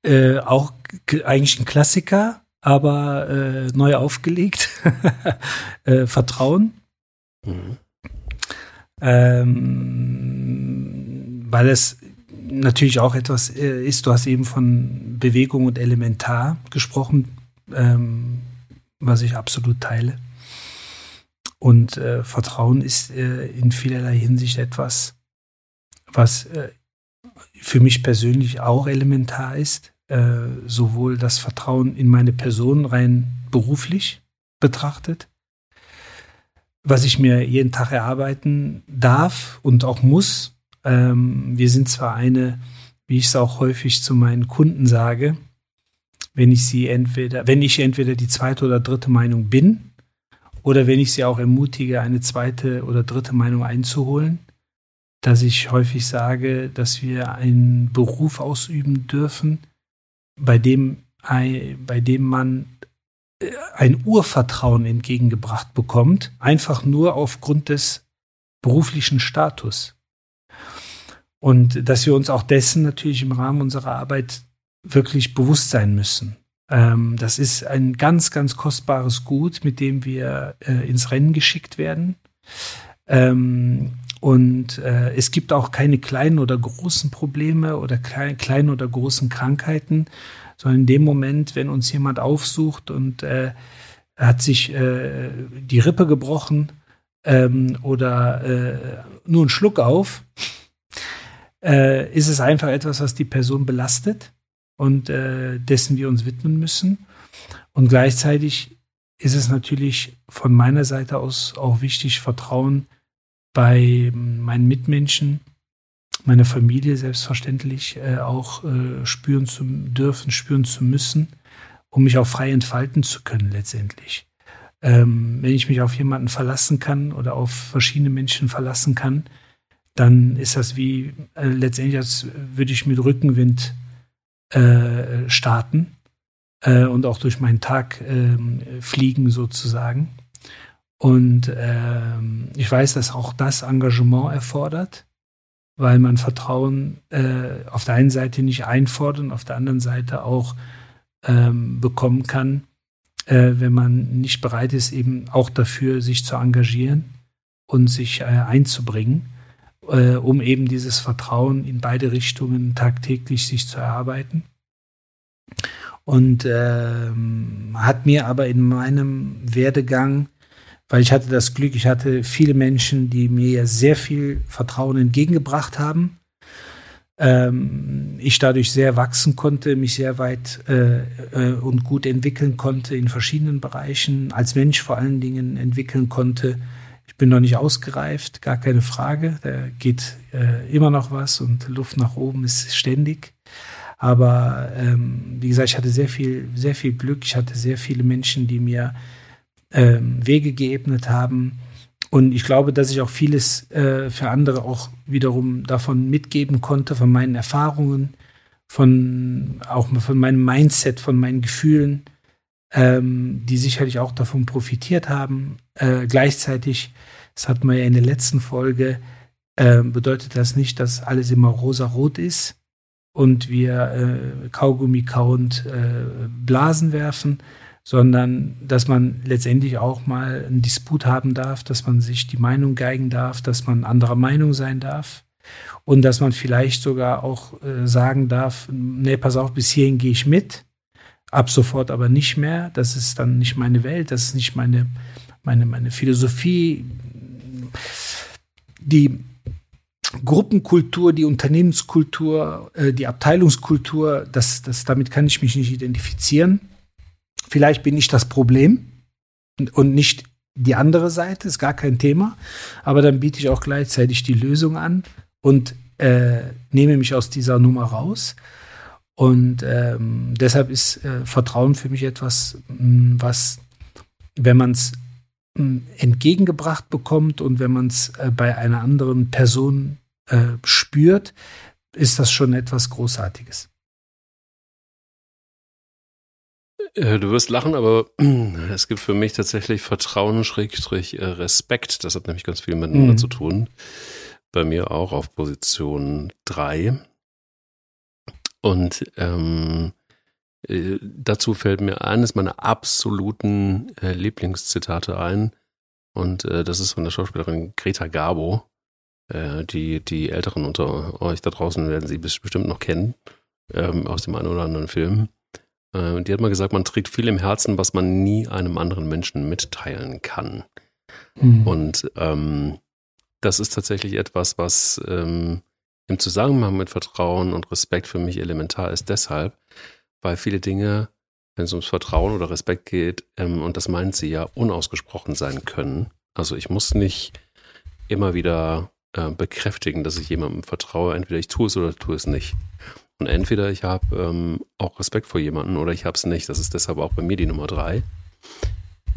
Äh, auch eigentlich ein Klassiker, aber äh, neu aufgelegt. äh, Vertrauen. Mhm. Ähm, weil es natürlich auch etwas äh, ist, du hast eben von Bewegung und Elementar gesprochen, ähm, was ich absolut teile. Und äh, Vertrauen ist äh, in vielerlei Hinsicht etwas, was äh, für mich persönlich auch elementar ist. Äh, sowohl das Vertrauen in meine Person rein beruflich betrachtet, was ich mir jeden Tag erarbeiten darf und auch muss, ähm, wir sind zwar eine, wie ich es auch häufig zu meinen Kunden sage, wenn ich sie entweder, wenn ich entweder die zweite oder dritte Meinung bin, oder wenn ich sie auch ermutige, eine zweite oder dritte Meinung einzuholen, dass ich häufig sage, dass wir einen Beruf ausüben dürfen, bei dem, bei dem man äh, ein Urvertrauen entgegengebracht bekommt, einfach nur aufgrund des beruflichen Status. Und dass wir uns auch dessen natürlich im Rahmen unserer Arbeit wirklich bewusst sein müssen. Ähm, das ist ein ganz, ganz kostbares Gut, mit dem wir äh, ins Rennen geschickt werden. Ähm, und äh, es gibt auch keine kleinen oder großen Probleme oder klein, kleinen oder großen Krankheiten, sondern in dem Moment, wenn uns jemand aufsucht und äh, hat sich äh, die Rippe gebrochen ähm, oder äh, nur einen Schluck auf, äh, ist es einfach etwas, was die Person belastet und äh, dessen wir uns widmen müssen. Und gleichzeitig ist es natürlich von meiner Seite aus auch wichtig, Vertrauen bei meinen Mitmenschen, meiner Familie selbstverständlich äh, auch äh, spüren zu dürfen, spüren zu müssen, um mich auch frei entfalten zu können letztendlich. Ähm, wenn ich mich auf jemanden verlassen kann oder auf verschiedene Menschen verlassen kann, dann ist das wie äh, letztendlich, als würde ich mit Rückenwind äh, starten äh, und auch durch meinen Tag ähm, fliegen sozusagen. Und ähm, ich weiß, dass auch das Engagement erfordert, weil man Vertrauen äh, auf der einen Seite nicht einfordern, auf der anderen Seite auch ähm, bekommen kann, äh, wenn man nicht bereit ist, eben auch dafür sich zu engagieren und sich äh, einzubringen, äh, um eben dieses Vertrauen in beide Richtungen tagtäglich sich zu erarbeiten. Und ähm, hat mir aber in meinem Werdegang weil ich hatte das Glück, ich hatte viele Menschen, die mir sehr viel Vertrauen entgegengebracht haben. Ähm, ich dadurch sehr wachsen konnte, mich sehr weit äh, äh, und gut entwickeln konnte in verschiedenen Bereichen, als Mensch vor allen Dingen entwickeln konnte. Ich bin noch nicht ausgereift, gar keine Frage. Da geht äh, immer noch was und Luft nach oben ist ständig. Aber ähm, wie gesagt, ich hatte sehr viel, sehr viel Glück. Ich hatte sehr viele Menschen, die mir ähm, Wege geebnet haben. Und ich glaube, dass ich auch vieles äh, für andere auch wiederum davon mitgeben konnte, von meinen Erfahrungen, von auch von meinem Mindset, von meinen Gefühlen, ähm, die sicherlich auch davon profitiert haben. Äh, gleichzeitig, das hatten wir ja in der letzten Folge, äh, bedeutet das nicht, dass alles immer rosa-rot ist und wir äh, Kaugummi kauend äh, Blasen werfen, sondern dass man letztendlich auch mal einen Disput haben darf, dass man sich die Meinung geigen darf, dass man anderer Meinung sein darf und dass man vielleicht sogar auch äh, sagen darf, nee, pass auf, bis hierhin gehe ich mit, ab sofort aber nicht mehr, das ist dann nicht meine Welt, das ist nicht meine, meine, meine Philosophie, die Gruppenkultur, die Unternehmenskultur, äh, die Abteilungskultur, das, das, damit kann ich mich nicht identifizieren. Vielleicht bin ich das Problem und nicht die andere Seite, ist gar kein Thema. Aber dann biete ich auch gleichzeitig die Lösung an und äh, nehme mich aus dieser Nummer raus. Und ähm, deshalb ist äh, Vertrauen für mich etwas, mh, hm, was, wenn man es hm, entgegengebracht bekommt und wenn man es äh, bei einer anderen Person äh, spürt, ist das schon etwas Großartiges. Du wirst lachen, aber es gibt für mich tatsächlich Vertrauen, Schrägstrich, äh, Respekt. Das hat nämlich ganz viel miteinander mhm. zu tun. Bei mir auch auf Position 3. Und ähm, äh, dazu fällt mir eines meiner absoluten äh, Lieblingszitate ein. Und äh, das ist von der Schauspielerin Greta Garbo. Äh, die, die Älteren unter euch da draußen werden sie bestimmt noch kennen. Ähm, aus dem einen oder anderen Film. Äh, die hat mal gesagt, man trägt viel im Herzen, was man nie einem anderen Menschen mitteilen kann. Mhm. Und ähm, das ist tatsächlich etwas, was ähm, im Zusammenhang mit Vertrauen und Respekt für mich elementar ist. Deshalb, weil viele Dinge, wenn es ums Vertrauen oder Respekt geht, ähm, und das meint sie ja, unausgesprochen sein können. Also ich muss nicht immer wieder äh, bekräftigen, dass ich jemandem vertraue. Entweder ich tue es oder tue es nicht. Und entweder ich habe ähm, auch Respekt vor jemandem oder ich habe es nicht. Das ist deshalb auch bei mir die Nummer drei.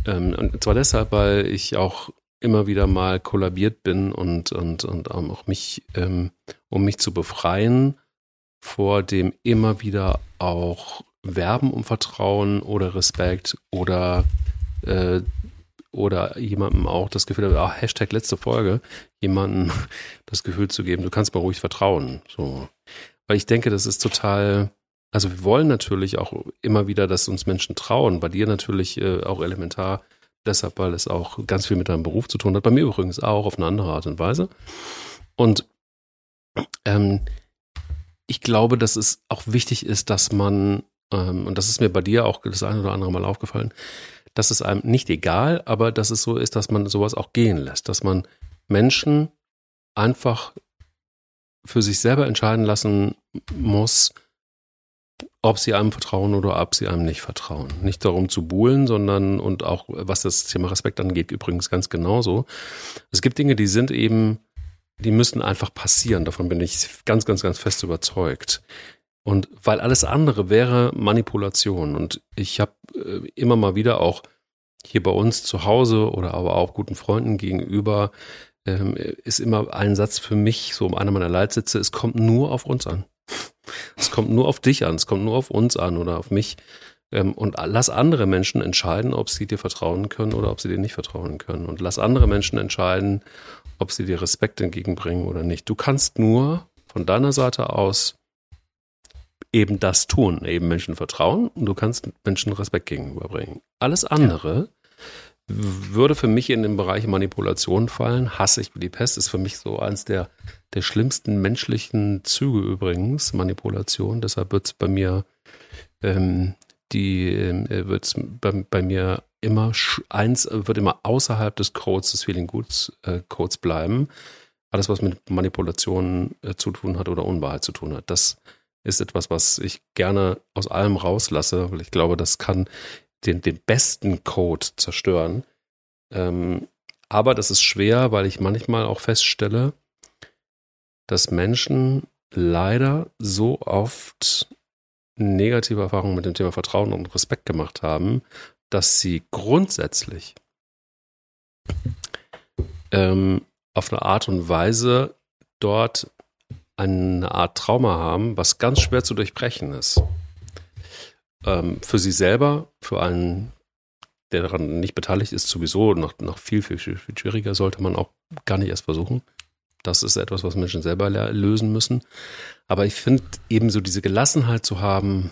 Ähm, und zwar deshalb, weil ich auch immer wieder mal kollabiert bin und, und, und auch mich, ähm, um mich zu befreien vor dem immer wieder auch Werben um Vertrauen oder Respekt oder äh, oder jemandem auch das Gefühl, ah, Hashtag letzte Folge, jemandem das Gefühl zu geben, du kannst mir ruhig vertrauen. So. Weil ich denke, das ist total, also wir wollen natürlich auch immer wieder, dass uns Menschen trauen. Bei dir natürlich äh, auch elementar, deshalb, weil es auch ganz viel mit deinem Beruf zu tun hat. Bei mir übrigens auch auf eine andere Art und Weise. Und ähm, ich glaube, dass es auch wichtig ist, dass man, ähm, und das ist mir bei dir auch das eine oder andere Mal aufgefallen, dass es einem nicht egal, aber dass es so ist, dass man sowas auch gehen lässt, dass man Menschen einfach für sich selber entscheiden lassen muss, ob sie einem vertrauen oder ob sie einem nicht vertrauen. Nicht darum zu buhlen, sondern und auch was das Thema Respekt angeht, übrigens ganz genauso. Es gibt Dinge, die sind eben, die müssen einfach passieren. Davon bin ich ganz, ganz, ganz fest überzeugt. Und weil alles andere wäre Manipulation. Und ich habe äh, immer mal wieder auch hier bei uns zu Hause oder aber auch guten Freunden gegenüber ähm, ist immer ein Satz für mich, so einer meiner Leitsitze, es kommt nur auf uns an. Es kommt nur auf dich an, es kommt nur auf uns an oder auf mich. Ähm, und lass andere Menschen entscheiden, ob sie dir vertrauen können oder ob sie dir nicht vertrauen können. Und lass andere Menschen entscheiden, ob sie dir Respekt entgegenbringen oder nicht. Du kannst nur von deiner Seite aus eben das tun, eben Menschen vertrauen und du kannst Menschen Respekt gegenüberbringen. Alles andere würde für mich in den Bereich Manipulation fallen. Hasse ich die Pest, ist für mich so eins der, der schlimmsten menschlichen Züge übrigens, Manipulation. Deshalb wird es bei mir, ähm, die, äh, wird bei, bei mir immer eins, wird immer außerhalb des Codes, des Feeling Goods äh, Codes bleiben. Alles, was mit Manipulation äh, zu tun hat oder Unwahrheit zu tun hat. Das ist etwas, was ich gerne aus allem rauslasse, weil ich glaube, das kann den, den besten Code zerstören. Ähm, aber das ist schwer, weil ich manchmal auch feststelle, dass Menschen leider so oft negative Erfahrungen mit dem Thema Vertrauen und Respekt gemacht haben, dass sie grundsätzlich ähm, auf eine Art und Weise dort eine Art Trauma haben, was ganz schwer zu durchbrechen ist ähm, für sie selber, für einen, der daran nicht beteiligt ist, sowieso noch, noch viel, viel, viel, schwieriger, sollte man auch gar nicht erst versuchen. Das ist etwas, was Menschen selber lösen müssen. Aber ich finde eben so diese Gelassenheit zu haben,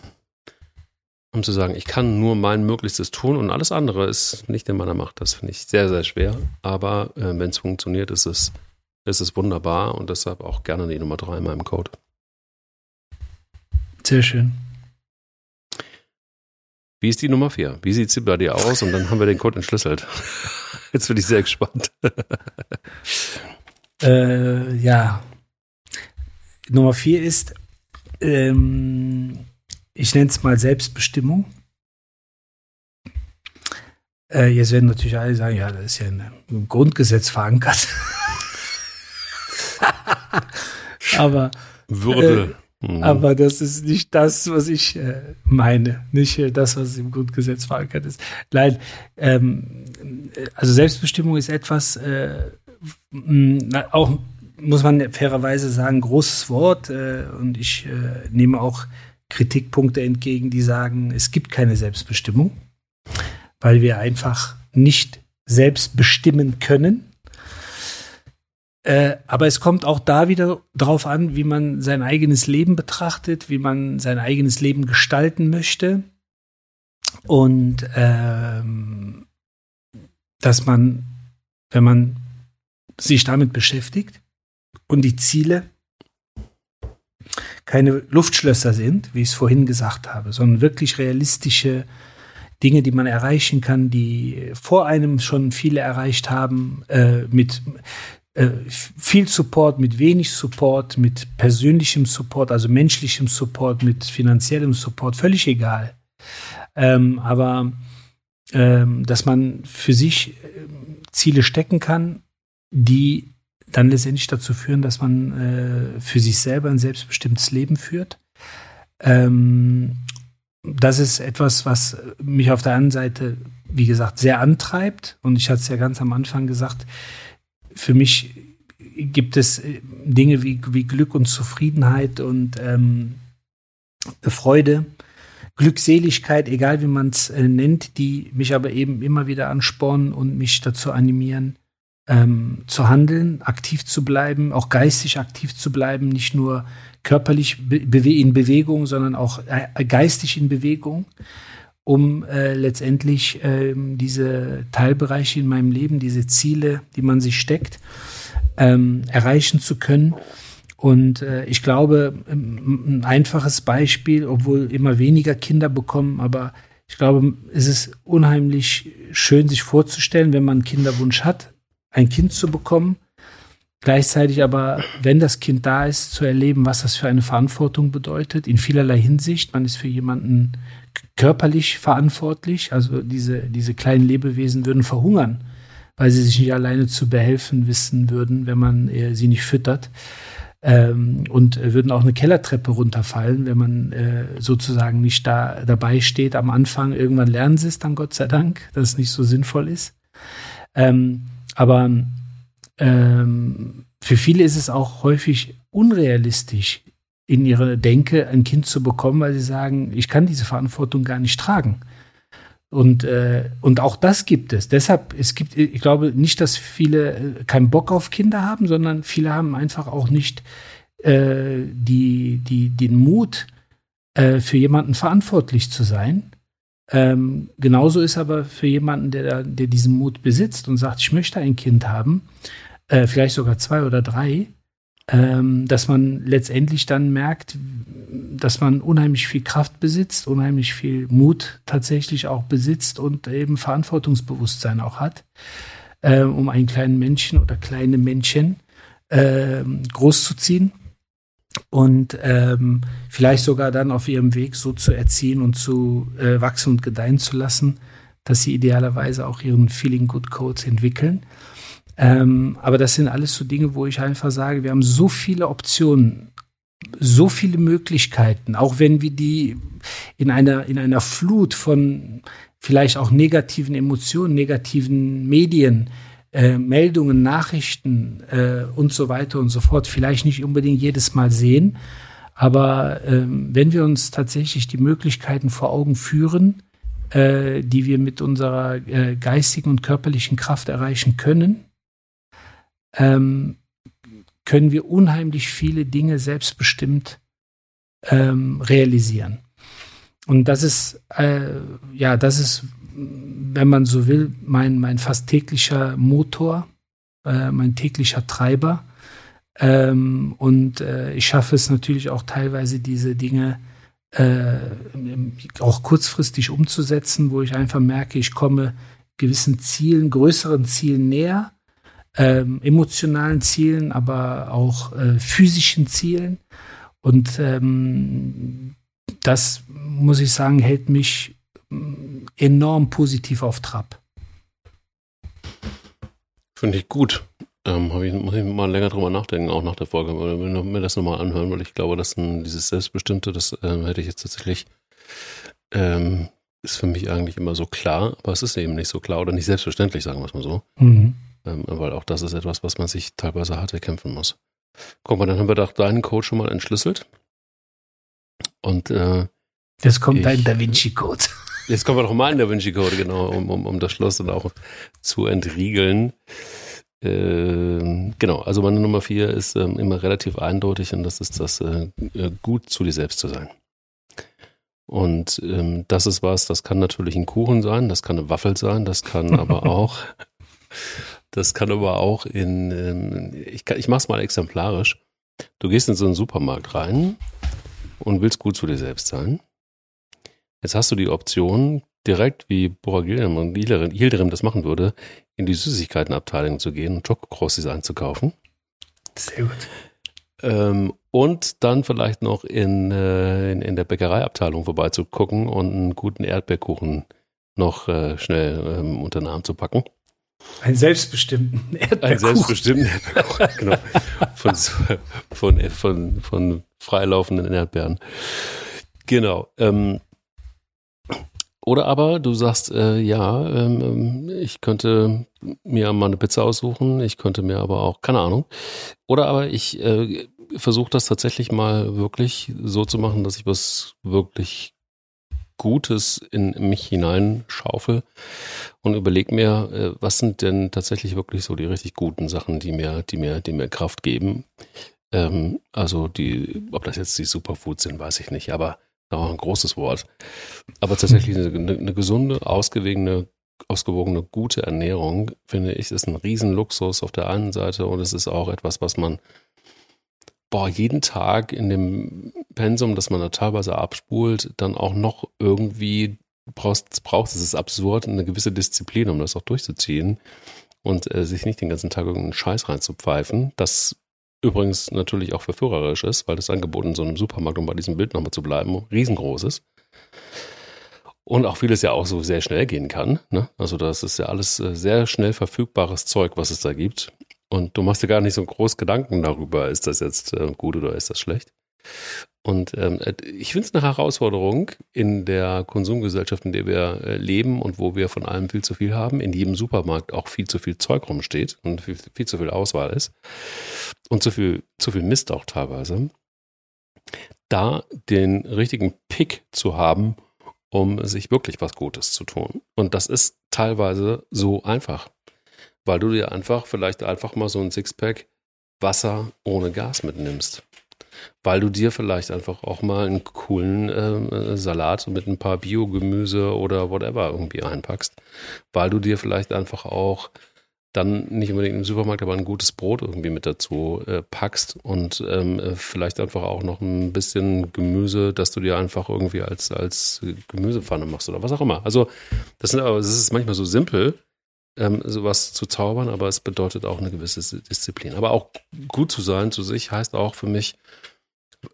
um zu sagen, ich kann nur mein Möglichstes tun und alles andere ist nicht in meiner Macht. Das finde ich sehr, sehr schwer. Aber äh, wenn es funktioniert, ist es, ist es wunderbar und deshalb auch gerne die Nummer drei in meinem Code. Sehr schön. Wie ist die Nummer vier? Wie sieht sie bei dir aus? Und dann haben wir den Code entschlüsselt. Jetzt bin ich sehr gespannt. äh, ja. Nummer vier ist, ähm, ich nenne es mal Selbstbestimmung. Äh, jetzt werden natürlich alle sagen, ja, das ist ja im Grundgesetz verankert. Aber Würde. Äh, Mhm. Aber das ist nicht das, was ich äh, meine, nicht äh, das, was im Grundgesetz verankert ist. Nein, ähm, also Selbstbestimmung ist etwas, äh, auch muss man fairerweise sagen, großes Wort äh, und ich äh, nehme auch Kritikpunkte entgegen, die sagen, es gibt keine Selbstbestimmung, weil wir einfach nicht selbst bestimmen können äh, aber es kommt auch da wieder drauf an, wie man sein eigenes Leben betrachtet, wie man sein eigenes Leben gestalten möchte. Und ähm, dass man, wenn man sich damit beschäftigt und die Ziele keine Luftschlösser sind, wie ich es vorhin gesagt habe, sondern wirklich realistische Dinge, die man erreichen kann, die vor einem schon viele erreicht haben, äh, mit viel Support, mit wenig Support, mit persönlichem Support, also menschlichem Support, mit finanziellem Support, völlig egal. Ähm, aber ähm, dass man für sich äh, Ziele stecken kann, die dann letztendlich dazu führen, dass man äh, für sich selber ein selbstbestimmtes Leben führt. Ähm, das ist etwas, was mich auf der einen Seite, wie gesagt, sehr antreibt. Und ich hatte es ja ganz am Anfang gesagt, für mich gibt es äh, Dinge wie, wie Glück und Zufriedenheit und ähm, Freude, Glückseligkeit, egal wie man es äh, nennt, die mich aber eben immer wieder anspornen und mich dazu animieren, ähm, zu handeln, aktiv zu bleiben, auch geistig aktiv zu bleiben, nicht nur körperlich be in Bewegung, sondern auch äh, geistig in Bewegung. Um äh, letztendlich äh, diese Teilbereiche in meinem Leben, diese Ziele, die man sich steckt, ähm, erreichen zu können. Und äh, ich glaube, ein einfaches Beispiel, obwohl immer weniger Kinder bekommen, aber ich glaube, es ist unheimlich schön, sich vorzustellen, wenn man einen Kinderwunsch hat, ein Kind zu bekommen. Gleichzeitig aber, wenn das Kind da ist, zu erleben, was das für eine Verantwortung bedeutet, in vielerlei Hinsicht. Man ist für jemanden körperlich verantwortlich. Also diese, diese kleinen Lebewesen würden verhungern, weil sie sich nicht alleine zu behelfen wissen würden, wenn man äh, sie nicht füttert ähm, und würden auch eine Kellertreppe runterfallen, wenn man äh, sozusagen nicht da dabei steht am Anfang. Irgendwann lernen sie es dann, Gott sei Dank, dass es nicht so sinnvoll ist. Ähm, aber ähm, für viele ist es auch häufig unrealistisch, in ihrer Denke ein Kind zu bekommen, weil sie sagen, ich kann diese Verantwortung gar nicht tragen. Und, äh, und auch das gibt es. Deshalb, es gibt, ich glaube nicht, dass viele äh, keinen Bock auf Kinder haben, sondern viele haben einfach auch nicht äh, die, die, den Mut, äh, für jemanden verantwortlich zu sein. Ähm, genauso ist aber für jemanden, der, der diesen Mut besitzt und sagt, ich möchte ein Kind haben, äh, vielleicht sogar zwei oder drei, ähm, dass man letztendlich dann merkt, dass man unheimlich viel Kraft besitzt, unheimlich viel Mut tatsächlich auch besitzt und eben Verantwortungsbewusstsein auch hat, äh, um einen kleinen Menschen oder kleine Männchen äh, großzuziehen und ähm, vielleicht sogar dann auf ihrem Weg so zu erziehen und zu äh, wachsen und gedeihen zu lassen, dass sie idealerweise auch ihren Feeling Good Codes entwickeln. Ähm, aber das sind alles so Dinge, wo ich einfach sage, wir haben so viele Optionen, so viele Möglichkeiten, auch wenn wir die in einer, in einer Flut von vielleicht auch negativen Emotionen, negativen Medien, äh, Meldungen, Nachrichten äh, und so weiter und so fort vielleicht nicht unbedingt jedes Mal sehen. Aber ähm, wenn wir uns tatsächlich die Möglichkeiten vor Augen führen, äh, die wir mit unserer äh, geistigen und körperlichen Kraft erreichen können, ähm, können wir unheimlich viele Dinge selbstbestimmt ähm, realisieren. Und das ist, äh, ja, das ist, wenn man so will, mein, mein fast täglicher Motor, äh, mein täglicher Treiber. Ähm, und äh, ich schaffe es natürlich auch teilweise, diese Dinge äh, auch kurzfristig umzusetzen, wo ich einfach merke, ich komme gewissen Zielen, größeren Zielen näher ähm, emotionalen Zielen, aber auch äh, physischen Zielen. Und ähm, das, muss ich sagen, hält mich mm, enorm positiv auf Trab. Finde ich gut. Ähm, ich, muss ich mal länger drüber nachdenken, auch nach der Folge. Oder mir das nochmal anhören, weil ich glaube, dass ein, dieses Selbstbestimmte, das äh, hätte ich jetzt tatsächlich, ähm, ist für mich eigentlich immer so klar, aber es ist eben nicht so klar oder nicht selbstverständlich, sagen wir es mal so. Mhm. Ähm, weil auch das ist etwas, was man sich teilweise hart erkämpfen muss. Guck mal, dann haben wir doch deinen Code schon mal entschlüsselt. Und äh, jetzt kommt ich, dein Da Vinci Code. Jetzt kommt doch mein Da Vinci Code, genau, um, um, um das Schloss dann auch zu entriegeln. Äh, genau, also meine Nummer vier ist äh, immer relativ eindeutig und das ist das äh, äh, gut zu dir selbst zu sein. Und ähm, das ist was, das kann natürlich ein Kuchen sein, das kann eine Waffel sein, das kann aber auch das kann aber auch in, ähm, ich, ich mache es mal exemplarisch. Du gehst in so einen Supermarkt rein und willst gut zu dir selbst sein. Jetzt hast du die Option, direkt wie Bora Gilderem und Hilderim das machen würde, in die Süßigkeitenabteilung zu gehen und Chocokrossis einzukaufen. Sehr gut. Ähm, und dann vielleicht noch in, äh, in, in, der Bäckereiabteilung vorbeizugucken und einen guten Erdbeerkuchen noch äh, schnell ähm, unter den Arm zu packen. Einen selbstbestimmten Erdbeerkuchen. Einen selbstbestimmten Erdbeerkuchen, genau. Von, von, von, von freilaufenden Erdbeeren. Genau. Ähm, oder aber du sagst, äh, ja, ähm, ich könnte mir mal eine Pizza aussuchen, ich könnte mir aber auch, keine Ahnung. Oder aber ich äh, versuche das tatsächlich mal wirklich so zu machen, dass ich was wirklich Gutes in mich hineinschaufel und überleg mir, äh, was sind denn tatsächlich wirklich so die richtig guten Sachen, die mir, die mir, die mir Kraft geben. Ähm, also die, ob das jetzt die Superfoods sind, weiß ich nicht, aber auch ein großes Wort. Aber tatsächlich eine, eine gesunde, ausgewogene, ausgewogene, gute Ernährung, finde ich, ist ein Riesenluxus auf der einen Seite und es ist auch etwas, was man boah, jeden Tag in dem Pensum, das man da teilweise abspult, dann auch noch irgendwie brauchst, braucht, es ist absurd, eine gewisse Disziplin, um das auch durchzuziehen und äh, sich nicht den ganzen Tag irgendeinen Scheiß reinzupfeifen. Das übrigens natürlich auch verführerisch ist, weil das Angebot in so einem Supermarkt, um bei diesem Bild nochmal zu bleiben, riesengroß ist. Und auch vieles ja auch so sehr schnell gehen kann. Ne? Also das ist ja alles äh, sehr schnell verfügbares Zeug, was es da gibt. Und du machst dir gar nicht so groß Gedanken darüber, ist das jetzt äh, gut oder ist das schlecht. Und ähm, äh, ich finde es eine Herausforderung in der Konsumgesellschaft, in der wir äh, leben und wo wir von allem viel zu viel haben, in jedem Supermarkt auch viel zu viel Zeug rumsteht und viel, viel zu viel Auswahl ist und zu viel, zu viel Mist auch teilweise, da den richtigen Pick zu haben, um sich wirklich was Gutes zu tun. Und das ist teilweise so einfach weil du dir einfach vielleicht einfach mal so ein Sixpack Wasser ohne Gas mitnimmst. Weil du dir vielleicht einfach auch mal einen coolen äh, Salat mit ein paar Biogemüse oder whatever irgendwie einpackst. Weil du dir vielleicht einfach auch dann nicht unbedingt im Supermarkt, aber ein gutes Brot irgendwie mit dazu äh, packst und ähm, äh, vielleicht einfach auch noch ein bisschen Gemüse, dass du dir einfach irgendwie als, als Gemüsepfanne machst oder was auch immer. Also das, sind, aber, das ist manchmal so simpel, ähm, sowas zu zaubern, aber es bedeutet auch eine gewisse Disziplin. Aber auch gut zu sein zu sich heißt auch für mich,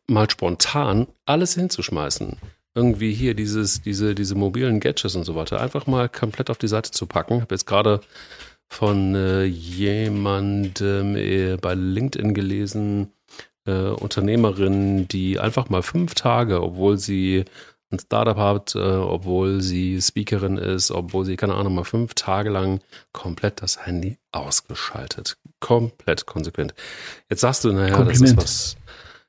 mal spontan alles hinzuschmeißen. Irgendwie hier dieses, diese, diese mobilen Gadgets und so weiter, einfach mal komplett auf die Seite zu packen. Ich habe jetzt gerade von äh, jemandem äh, bei LinkedIn gelesen, äh, Unternehmerin, die einfach mal fünf Tage, obwohl sie ein Startup hat, äh, obwohl sie Speakerin ist, obwohl sie, keine Ahnung, mal fünf Tage lang komplett das Handy ausgeschaltet. Komplett konsequent. Jetzt sagst du, naja, das ist was.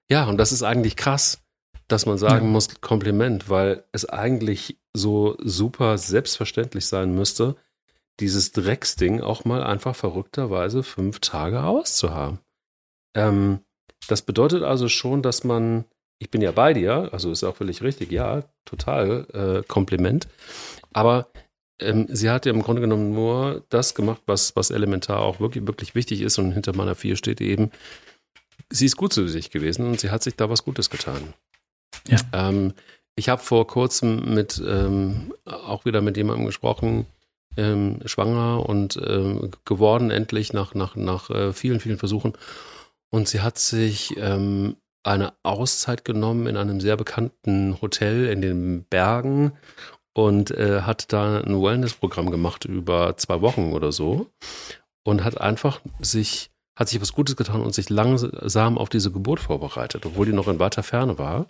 Ja, und das ist eigentlich krass, dass man sagen ja. muss, Kompliment, weil es eigentlich so super selbstverständlich sein müsste, dieses Drecksding auch mal einfach verrückterweise fünf Tage auszuhaben. Ähm, das bedeutet also schon, dass man ich bin ja bei dir, also ist auch völlig richtig, ja, total äh, Kompliment. Aber ähm, sie hat ja im Grunde genommen nur das gemacht, was, was elementar auch wirklich, wirklich wichtig ist und hinter meiner vier steht eben, sie ist gut zu sich gewesen und sie hat sich da was Gutes getan. Ja. Ähm, ich habe vor kurzem mit ähm, auch wieder mit jemandem gesprochen, ähm, schwanger und ähm, geworden endlich nach, nach, nach äh, vielen, vielen Versuchen. Und sie hat sich ähm, eine Auszeit genommen in einem sehr bekannten Hotel in den Bergen und äh, hat da ein Wellness-Programm gemacht über zwei Wochen oder so und hat einfach sich, hat sich was Gutes getan und sich langsam auf diese Geburt vorbereitet, obwohl die noch in weiter Ferne war.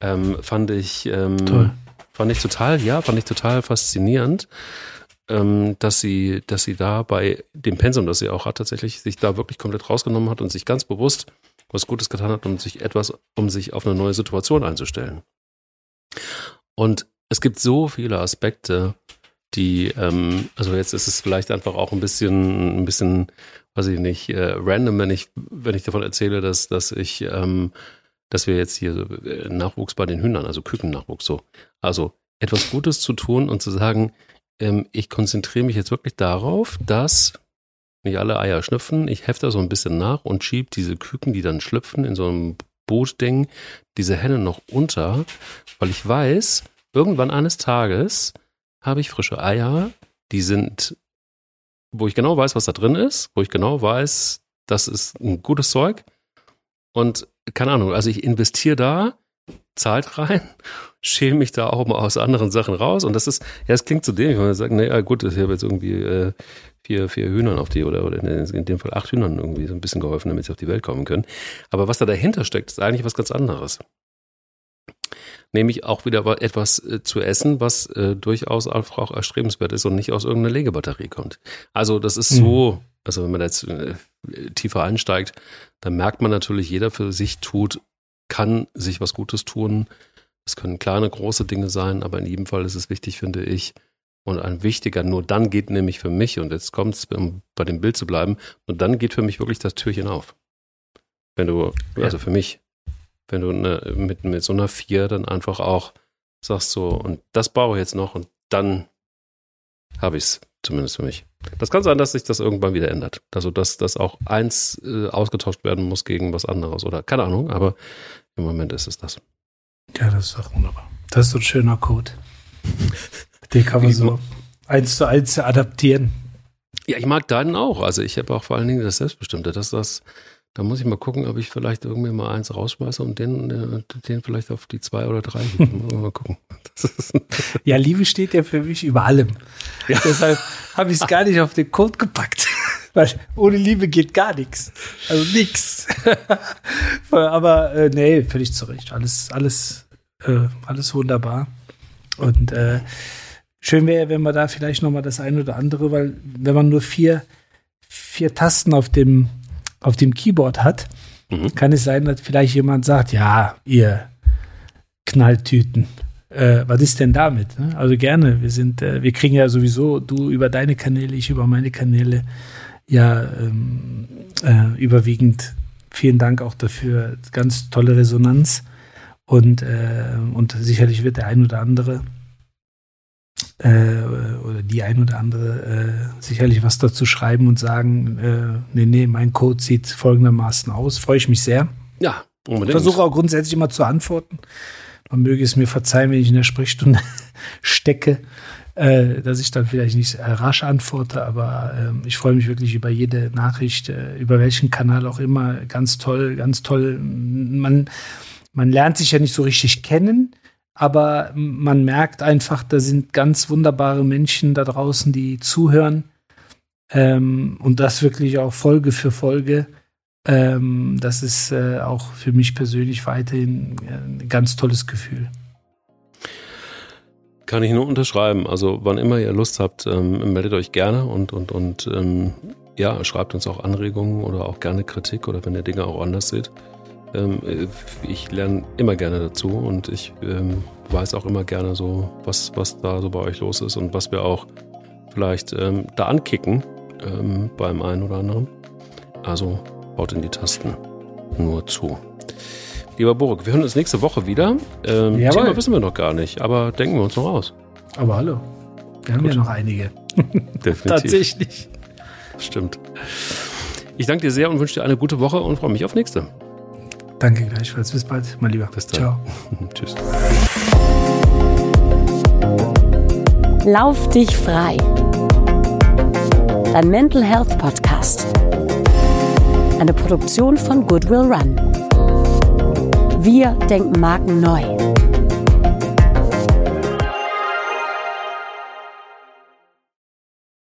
Ähm, fand ich, ähm, Toll. fand ich total, ja, fand ich total faszinierend, ähm, dass sie, dass sie da bei dem Pensum, das sie auch hat, tatsächlich sich da wirklich komplett rausgenommen hat und sich ganz bewusst was Gutes getan hat, um sich etwas, um sich auf eine neue Situation einzustellen. Und es gibt so viele Aspekte, die, ähm, also jetzt ist es vielleicht einfach auch ein bisschen, ein bisschen, weiß ich nicht, äh, random, wenn ich, wenn ich davon erzähle, dass, dass ich, ähm, dass wir jetzt hier äh, Nachwuchs bei den Hühnern, also Kükennachwuchs so, also etwas Gutes zu tun und zu sagen, ähm, ich konzentriere mich jetzt wirklich darauf, dass nicht alle Eier schlüpfen. Ich hefte so ein bisschen nach und schieb diese Küken, die dann schlüpfen, in so einem Bootding, diese Henne noch unter, weil ich weiß, irgendwann eines Tages habe ich frische Eier, die sind, wo ich genau weiß, was da drin ist, wo ich genau weiß, das ist ein gutes Zeug. Und keine Ahnung, also ich investiere da Zeit rein, schäle mich da auch mal aus anderen Sachen raus. Und das ist, ja, es klingt zu dem, wenn man sagt, naja, gut, ich habe jetzt irgendwie äh, vier, vier Hühnern auf die, oder, oder in dem Fall acht Hühnern irgendwie so ein bisschen geholfen, damit sie auf die Welt kommen können. Aber was da dahinter steckt, ist eigentlich was ganz anderes. Nämlich auch wieder etwas äh, zu essen, was äh, durchaus auch erstrebenswert ist und nicht aus irgendeiner Legebatterie kommt. Also das ist so, mhm. also wenn man da jetzt äh, tiefer einsteigt, dann merkt man natürlich, jeder für sich tut, kann sich was Gutes tun. Es können kleine, große Dinge sein, aber in jedem Fall ist es wichtig, finde ich, und ein wichtiger, nur dann geht nämlich für mich, und jetzt kommt es, um bei dem Bild zu bleiben, nur dann geht für mich wirklich das Türchen auf. Wenn du, also für mich, wenn du eine, mit, mit so einer 4 dann einfach auch sagst so, und das brauche ich jetzt noch und dann habe ich es, zumindest für mich. Das kann sein, dass sich das irgendwann wieder ändert. Also, dass, dass auch eins äh, ausgetauscht werden muss gegen was anderes oder keine Ahnung, aber im Moment ist es das. Ja, das ist doch wunderbar. Das ist so ein schöner Code. Den kann man so eins zu eins adaptieren. Ja, ich mag deinen auch. Also ich habe auch vor allen Dingen das Selbstbestimmte. Das, das, da muss ich mal gucken, ob ich vielleicht irgendwie mal eins rausschmeiße und den, äh, den vielleicht auf die zwei oder drei. mal gucken. ja, Liebe steht ja für mich über allem. Ja. Deshalb habe ich es gar nicht auf den Code gepackt. Weil ohne Liebe geht gar nichts. Also nichts. Aber äh, nee, völlig zurecht. Alles, alles, äh, alles wunderbar. Und äh, schön wäre, wenn man da vielleicht noch mal das eine oder andere, weil wenn man nur vier, vier Tasten auf dem, auf dem Keyboard hat, mhm. kann es sein, dass vielleicht jemand sagt, ja, ihr Knalltüten, äh, was ist denn damit? Ne? Also gerne, wir sind, äh, wir kriegen ja sowieso, du über deine Kanäle, ich über meine Kanäle, ja ähm, äh, überwiegend vielen Dank auch dafür, ganz tolle Resonanz und, äh, und sicherlich wird der ein oder andere äh, oder die ein oder andere äh, sicherlich was dazu schreiben und sagen, äh, nee, nee, mein Code sieht folgendermaßen aus. Freue ich mich sehr. Ja, unbedingt. Ich versuche auch grundsätzlich immer zu antworten. Man möge es mir verzeihen, wenn ich in der Sprechstunde stecke, äh, dass ich dann vielleicht nicht rasch antworte, aber äh, ich freue mich wirklich über jede Nachricht, äh, über welchen Kanal auch immer. Ganz toll, ganz toll. Man, man lernt sich ja nicht so richtig kennen aber man merkt einfach, da sind ganz wunderbare Menschen da draußen, die zuhören ähm, und das wirklich auch Folge für Folge. Ähm, das ist äh, auch für mich persönlich weiterhin ein ganz tolles Gefühl. Kann ich nur unterschreiben. Also wann immer ihr Lust habt, ähm, meldet euch gerne und, und, und ähm, ja, schreibt uns auch Anregungen oder auch gerne Kritik oder wenn ihr Dinge auch anders seht. Ähm, ich lerne immer gerne dazu und ich ähm, weiß auch immer gerne so, was, was da so bei euch los ist und was wir auch vielleicht ähm, da ankicken ähm, beim einen oder anderen. Also haut in die Tasten nur zu. Lieber Burg, wir hören uns nächste Woche wieder. Ähm, Thema wissen wir noch gar nicht, aber denken wir uns noch aus. Aber hallo, wir haben Gut. ja noch einige. Definitiv. Tatsächlich. Stimmt. Ich danke dir sehr und wünsche dir eine gute Woche und freue mich auf nächste. Danke gleichfalls. Bis bald, mein Lieber. Bis dann. Ciao. Tschüss. Lauf dich frei. Dein Mental Health Podcast. Eine Produktion von Goodwill Run. Wir denken Marken neu.